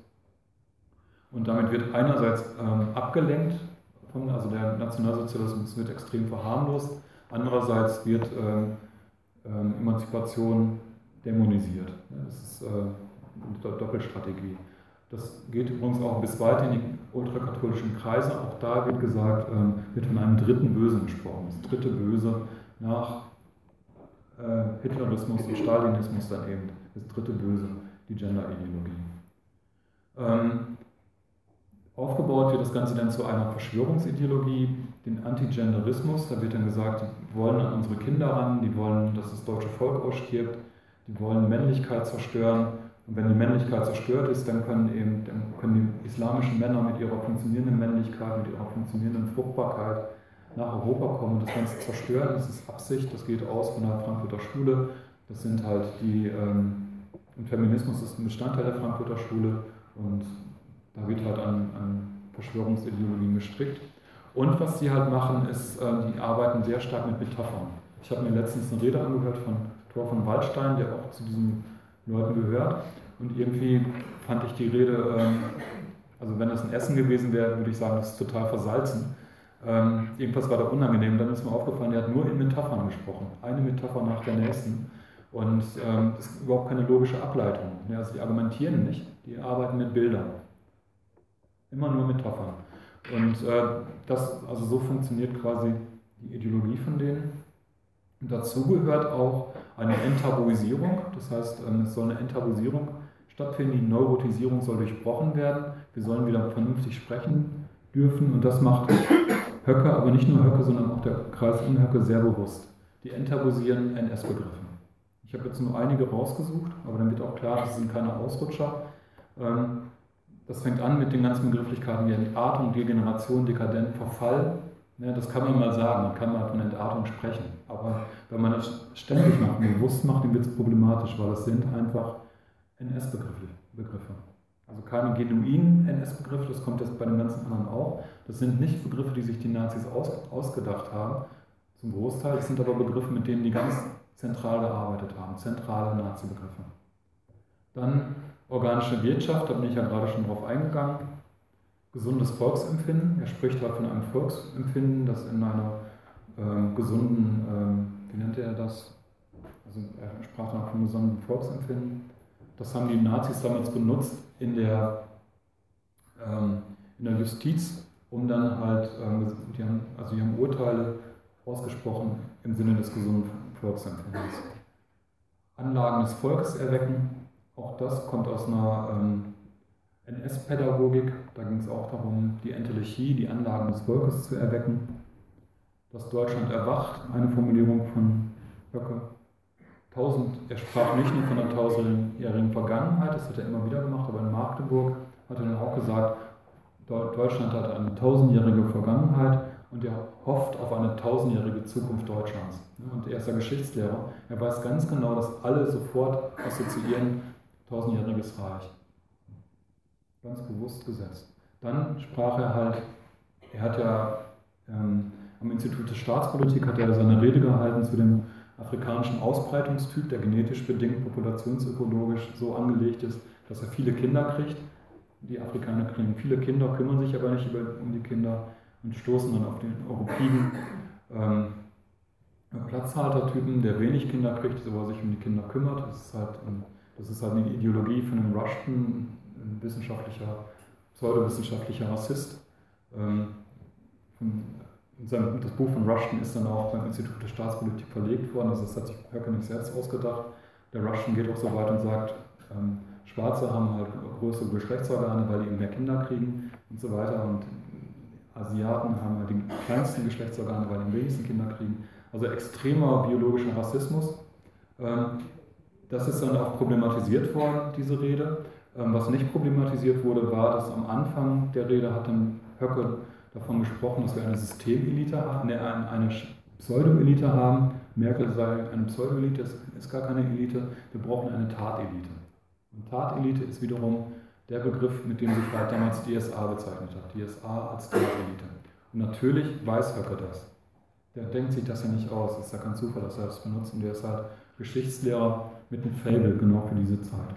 Und damit wird einerseits ähm, abgelenkt, von, also der Nationalsozialismus wird extrem verharmlost, andererseits wird ähm, ähm, Emanzipation dämonisiert. Das ist äh, eine Doppelstrategie. Das geht übrigens auch bis weit in die ultrakatholischen Kreise. Auch da wird gesagt, ähm, wird von einem dritten Bösen gesprochen. Das dritte Böse nach äh, Hitlerismus und Stalinismus dann eben. Das dritte Böse, die Gender-Ideologie. Ähm, aufgebaut wird das Ganze dann zu einer Verschwörungsideologie, den Antigenderismus. Da wird dann gesagt, die wollen an unsere Kinder ran, die wollen, dass das deutsche Volk ausstirbt, die wollen Männlichkeit zerstören. Und wenn die Männlichkeit zerstört ist, dann können eben dann können die islamischen Männer mit ihrer funktionierenden Männlichkeit, mit ihrer funktionierenden Fruchtbarkeit nach Europa kommen und das Ganze zerstören. Das ist Absicht, das geht aus von der Frankfurter Schule. Das sind halt die, ähm, Feminismus ist ein Bestandteil der Frankfurter Schule und da wird halt an, an Verschwörungsideologien gestrickt. Und was sie halt machen, ist, äh, die arbeiten sehr stark mit Metaphern. Ich habe mir letztens eine Rede angehört von Thor von Waldstein, der auch zu diesen Leuten gehört. Und irgendwie fand ich die Rede, ähm, also wenn das ein Essen gewesen wäre, würde ich sagen, das ist total versalzen. Ähm, irgendwas war da unangenehm. Dann ist mir aufgefallen, er hat nur in Metaphern gesprochen. Eine Metapher nach der nächsten. Und ähm, das ist überhaupt keine logische Ableitung. Ja, also die argumentieren nicht, die arbeiten mit Bildern. Immer nur Metaphern. Und äh, das, also so funktioniert quasi die Ideologie von denen. Und dazu gehört auch eine Enttabuisierung. Das heißt, ähm, es soll eine Enttabuisierung stattfinden. Die Neurotisierung soll durchbrochen werden. Wir sollen wieder vernünftig sprechen dürfen. Und das macht Höcke, aber nicht nur Höcke, sondern auch der Kreis um Höcke sehr bewusst. Die enttabuisieren NS-Begriffe. Ich habe jetzt nur einige rausgesucht, aber dann wird auch klar, das sind keine Ausrutscher. Ähm, das fängt an mit den ganzen Begrifflichkeiten wie Entartung, Degeneration, Dekadent, Verfall. das kann man mal sagen, man kann mal von Entartung sprechen. Aber wenn man das ständig macht, bewusst macht, dann wird es problematisch, weil das sind einfach NS-Begriffe. Also keine genuinen NS-Begriffe, das kommt jetzt bei den ganzen anderen auch. Das sind nicht Begriffe, die sich die Nazis aus, ausgedacht haben, zum Großteil. Das sind aber Begriffe, mit denen die ganz zentral gearbeitet haben, zentrale Nazi-Begriffe. Dann organische Wirtschaft, da bin ich ja gerade schon drauf eingegangen. Gesundes Volksempfinden, er spricht halt von einem Volksempfinden, das in einer ähm, gesunden, ähm, wie nannte er das? Also er sprach dann von gesunden Volksempfinden. Das haben die Nazis damals benutzt in der, ähm, in der Justiz, um dann halt, ähm, die haben, also die haben Urteile ausgesprochen im Sinne des gesunden Volksempfindens. Anlagen des Volkes erwecken, auch das kommt aus einer ähm, NS-Pädagogik. Da ging es auch darum, die Entelechie, die Anlagen des Volkes zu erwecken. Dass Deutschland erwacht, eine Formulierung von Höcke. Tausend, er sprach nicht nur von der tausendjährigen Vergangenheit, das hat er immer wieder gemacht, aber in Magdeburg hat er dann auch gesagt, Deutschland hat eine tausendjährige Vergangenheit und er hofft auf eine tausendjährige Zukunft Deutschlands. Und er ist ja Geschichtslehrer. Er weiß ganz genau, dass alle sofort assoziieren, tausendjähriges Reich. Ganz bewusst gesetzt. Dann sprach er halt, er hat ja ähm, am Institut der Staatspolitik hat er seine Rede gehalten zu dem afrikanischen Ausbreitungstyp, der genetisch bedingt populationsökologisch so angelegt ist, dass er viele Kinder kriegt. Die Afrikaner kriegen viele Kinder, kümmern sich aber nicht um die Kinder und stoßen dann auf den Europiden ähm, Platzhaltertypen, der wenig Kinder kriegt, aber sich um die Kinder kümmert. Das ist halt, das ist halt eine Ideologie von einem Rushton, ein wissenschaftlicher, pseudowissenschaftlicher Rassist. Ähm, das Buch von Rushton ist dann auch beim Institut der Staatspolitik verlegt worden, also das hat sich Höcke nicht selbst ausgedacht. Der Rushton geht auch so weit und sagt, ähm, Schwarze haben halt größere Geschlechtsorgane, weil die eben mehr Kinder kriegen und so weiter. Und Asiaten haben halt die kleinsten Geschlechtsorgane, weil die am wenigsten Kinder kriegen. Also extremer biologischer Rassismus. Ähm, das ist dann auch problematisiert worden, diese Rede. Ähm, was nicht problematisiert wurde, war, dass am Anfang der Rede hat dann Höcke davon gesprochen, dass wir eine Systemelite haben, ne, eine Pseudo-Elite haben. Merkel sei eine Pseudo-Elite, es ist gar keine Elite. Wir brauchen eine Tat-Elite. Und Tat-Elite ist wiederum der Begriff, mit dem sich halt damals DSA bezeichnet hat. DSA als Tat-Elite. Und natürlich weiß Höcke das. Der denkt sich das ja nicht aus. Es ist ja kein Zufall, dass er das benutzt. Und der ist halt Geschichtslehrer mit einem Fable, genau für diese Zeit.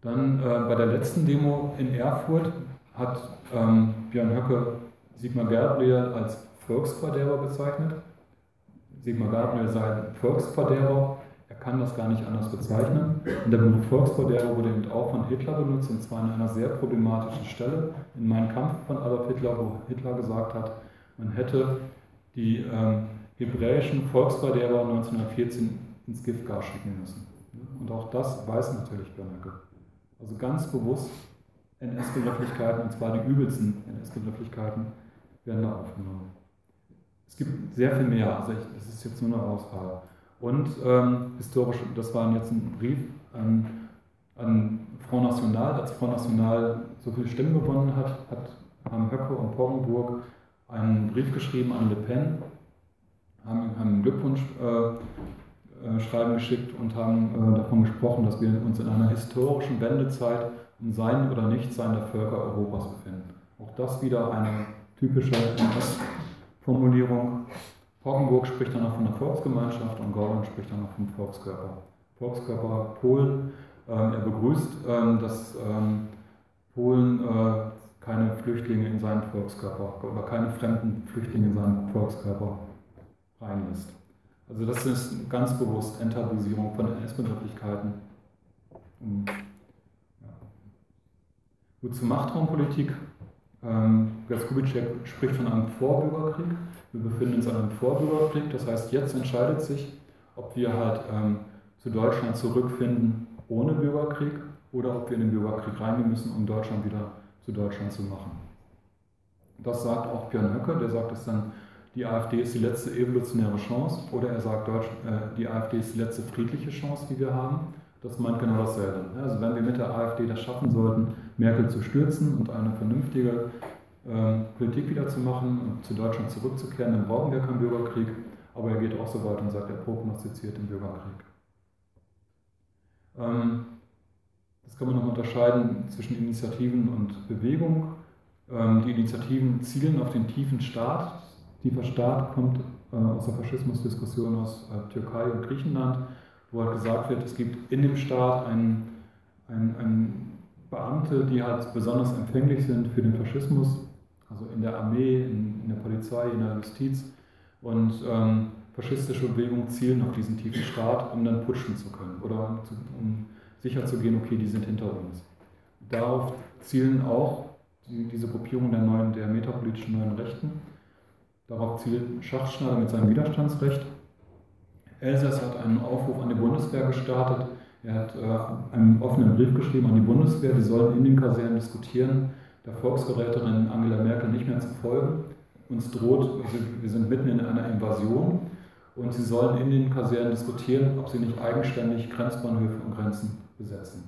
Dann äh, bei der letzten Demo in Erfurt hat ähm, Björn Höcke Sigmar Gabriel als Volksverderber bezeichnet. Sigmar Gabriel sei ein Volksverderber, er kann das gar nicht anders bezeichnen. Und der Begriff Volksverderber wurde eben auch von Hitler benutzt, und zwar an einer sehr problematischen Stelle in Mein Kampf von Adolf Hitler, wo Hitler gesagt hat, man hätte die ähm, hebräischen Volksverderber 1914 ins Giftgas schicken müssen. Und auch das weiß natürlich Bernacke. Also ganz bewusst NS-Begrifflichkeiten, und zwar die übelsten NS-Begrifflichkeiten, werden da aufgenommen. Es gibt sehr viel mehr, also ich, das ist jetzt nur eine Auswahl. Und ähm, historisch, das war jetzt ein Brief an, an Front National, als Front National so viele Stimmen gewonnen hat, hat haben Höcke und Poggenburg einen Brief geschrieben an Le Pen, haben, haben ein Glückwunschschreiben äh, äh, geschickt und haben äh, davon gesprochen, dass wir uns in einer historischen Wendezeit um Sein oder Nichtsein der Völker Europas befinden. Auch das wieder eine typische NS-Formulierung. Poggenburg spricht dann auch von der Volksgemeinschaft und Gordon spricht dann auch vom Volkskörper. Volkskörper Polen. Ähm, er begrüßt, ähm, dass ähm, Polen äh, keine Flüchtlinge in seinen Volkskörper oder keine fremden Flüchtlinge in seinen Volkskörper reinlässt. Also das ist ganz bewusst Enttabuisierung von NS-Begrifflichkeiten. Ja. Gut, zur Machtraumpolitik. Ähm, Gaskubitschek spricht von einem Vorbürgerkrieg. Wir befinden uns in einem Vorbürgerkrieg. Das heißt, jetzt entscheidet sich, ob wir halt ähm, zu Deutschland zurückfinden ohne Bürgerkrieg oder ob wir in den Bürgerkrieg reingehen müssen, um Deutschland wieder zu Deutschland zu machen. Das sagt auch Björn Höcke, der sagt es dann, die AfD ist die letzte evolutionäre Chance oder er sagt, Deutsch, äh, die AfD ist die letzte friedliche Chance, die wir haben. Das meint genau dasselbe. Also wenn wir mit der AfD das schaffen sollten, Merkel zu stürzen und eine vernünftige äh, Politik wieder zu machen und zu Deutschland zurückzukehren, dann brauchen wir keinen Bürgerkrieg. Aber er geht auch so weit und sagt, er prognostiziert den Bürgerkrieg. Ähm, das kann man noch unterscheiden zwischen Initiativen und Bewegung. Ähm, die Initiativen zielen auf den tiefen Staat. Tiefer Staat kommt äh, aus der Faschismusdiskussion aus äh, Türkei und Griechenland, wo halt gesagt wird, es gibt in dem Staat einen, einen, einen Beamte, die halt besonders empfänglich sind für den Faschismus, also in der Armee, in, in der Polizei, in der Justiz. Und ähm, faschistische Bewegungen zielen auf diesen tiefen Staat, um dann putschen zu können oder zu, um sicher zu gehen, okay, die sind hinter uns. Darauf zielen auch die, diese Gruppierungen der, neuen, der metapolitischen neuen Rechten. Darauf zielt Schachschneider mit seinem Widerstandsrecht. Elsass hat einen Aufruf an die Bundeswehr gestartet. Er hat äh, einen offenen Brief geschrieben an die Bundeswehr, die sollen in den Kasernen diskutieren, der Volksverräterin Angela Merkel nicht mehr zu folgen. Uns droht, wir sind mitten in einer Invasion und sie sollen in den Kasernen diskutieren, ob sie nicht eigenständig Grenzbahnhöfe und Grenzen besetzen.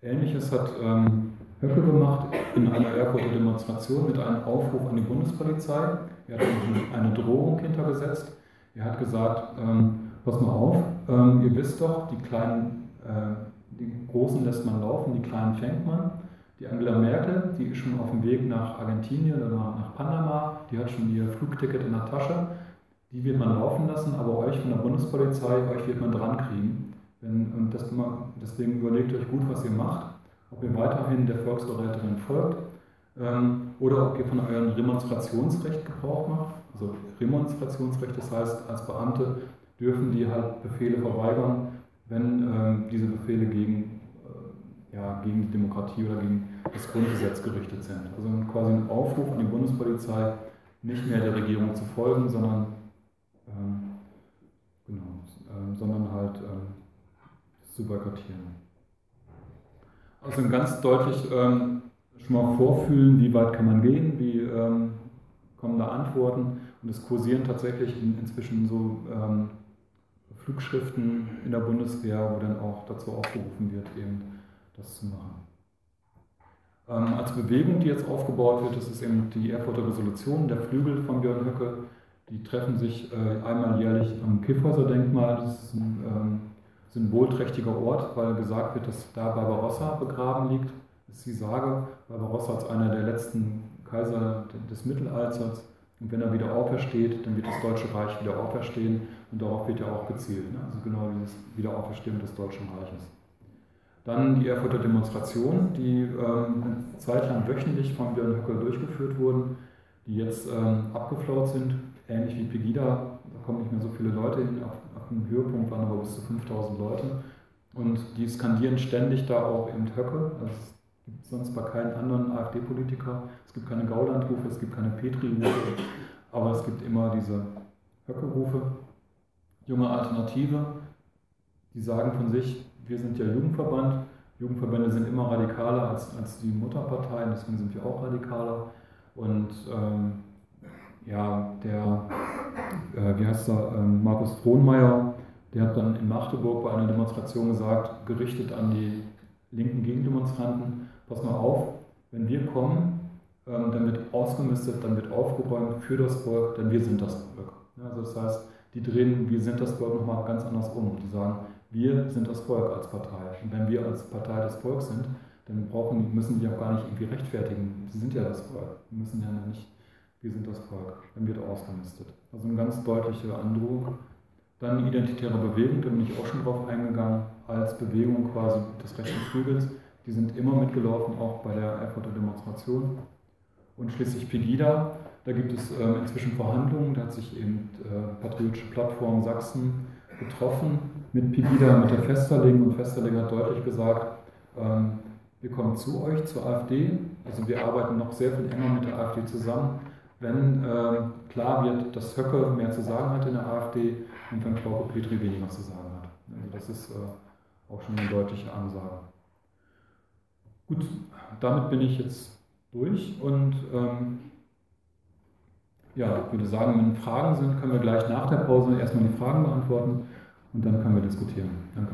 Ähnliches hat ähm, Höcke gemacht in einer Erfurter Demonstration mit einem Aufruf an die Bundespolizei. Er hat eine Drohung hintergesetzt. Er hat gesagt, ähm, pass mal auf, ähm, ihr wisst doch, die kleinen, äh, die Großen lässt man laufen, die Kleinen fängt man. Die Angela Merkel, die ist schon auf dem Weg nach Argentinien oder nach Panama, die hat schon ihr Flugticket in der Tasche. Die wird man laufen lassen, aber euch von der Bundespolizei, euch wird man dran kriegen. Wenn, und das, deswegen überlegt euch gut, was ihr macht, ob ihr weiterhin der Volksverräterin folgt ähm, oder ob ihr von eurem Remonstrationsrecht Gebrauch macht. Also Remonstrationsrecht, das heißt, als Beamte dürfen die halt Befehle verweigern, wenn ähm, diese Befehle gegen, äh, ja, gegen die Demokratie oder gegen das Grundgesetz gerichtet sind. Also quasi ein Aufruf an die Bundespolizei, nicht mehr der Regierung zu folgen, sondern, ähm, genau, äh, sondern halt ähm, zu boykottieren. Also ganz deutlich ähm, schon mal vorfühlen, wie weit kann man gehen, wie ähm, kommen da Antworten. Und es kursieren tatsächlich in, inzwischen so ähm, Flugschriften in der Bundeswehr, wo dann auch dazu aufgerufen wird, eben das zu machen. Ähm, als Bewegung, die jetzt aufgebaut wird, das ist eben die Erfurter Resolution, der Flügel von Björn Höcke. Die treffen sich äh, einmal jährlich am Kiffhäuser-Denkmal. Das ist ein ähm, symbolträchtiger Ort, weil gesagt wird, dass da Barbarossa begraben liegt. Das ist die Sage, Barbarossa als einer der letzten Kaiser des Mittelalters. Und wenn er wieder aufersteht, dann wird das Deutsche Reich wieder auferstehen und darauf wird ja auch gezielt. Ne? Also genau dieses Wiederauferstehen des Deutschen Reiches. Dann die Erfurter Demonstrationen, die ähm, zeitlang wöchentlich von Björn Höckel durchgeführt wurden, die jetzt ähm, abgeflaut sind, ähnlich wie Pegida. Da kommen nicht mehr so viele Leute hin. Auf auf dem Höhepunkt waren aber bis zu 5000 Leute. Und die skandieren ständig da auch eben Höcke. Also es gibt sonst bei keinen anderen AfD-Politiker. Es gibt keine Gaulandrufe, es gibt keine Petri-Rufe, aber es gibt immer diese Höcke-Rufe. Junge Alternative, die sagen von sich, wir sind ja Jugendverband, Jugendverbände sind immer radikaler als, als die Mutterparteien, deswegen sind wir auch radikaler. Und ähm, ja, der, äh, wie heißt er, ähm, Markus Frohnmeier, der hat dann in Magdeburg bei einer Demonstration gesagt, gerichtet an die linken Gegendemonstranten, pass mal auf, wenn wir kommen, ähm, dann wird ausgemistet, dann wird aufgeräumt für das Volk, denn wir sind das Volk. Ja, also das heißt, die drehen Wir sind das Volk nochmal ganz anders um. Die sagen, wir sind das Volk als Partei. Und wenn wir als Partei des Volks sind, dann brauchen, müssen die auch gar nicht irgendwie rechtfertigen. Sie sind ja das Volk. Wir müssen ja nicht, wir sind das Volk. Dann wird ausgemistet. Also eine ganz deutliche Androhung. Dann identitäre Bewegung, da bin ich auch schon drauf eingegangen, als Bewegung quasi des rechten Flügels. Die sind immer mitgelaufen, auch bei der Erfurter Demonstration. Und schließlich Pegida, da gibt es äh, inzwischen Verhandlungen, da hat sich eben äh, Patriotische Plattform Sachsen getroffen mit Pegida, mit der Festerling und Festerling hat deutlich gesagt, ähm, wir kommen zu euch, zur AfD, also wir arbeiten noch sehr viel enger mit der AfD zusammen, wenn äh, klar wird, dass Höcke mehr zu sagen hat in der AfD und wenn Klauke Petri weniger zu sagen hat. Also das ist äh, auch schon eine deutliche Ansage. Gut, damit bin ich jetzt durch und ähm, ja, ich würde sagen, wenn Fragen sind, können wir gleich nach der Pause erstmal die Fragen beantworten und dann können wir diskutieren. Danke.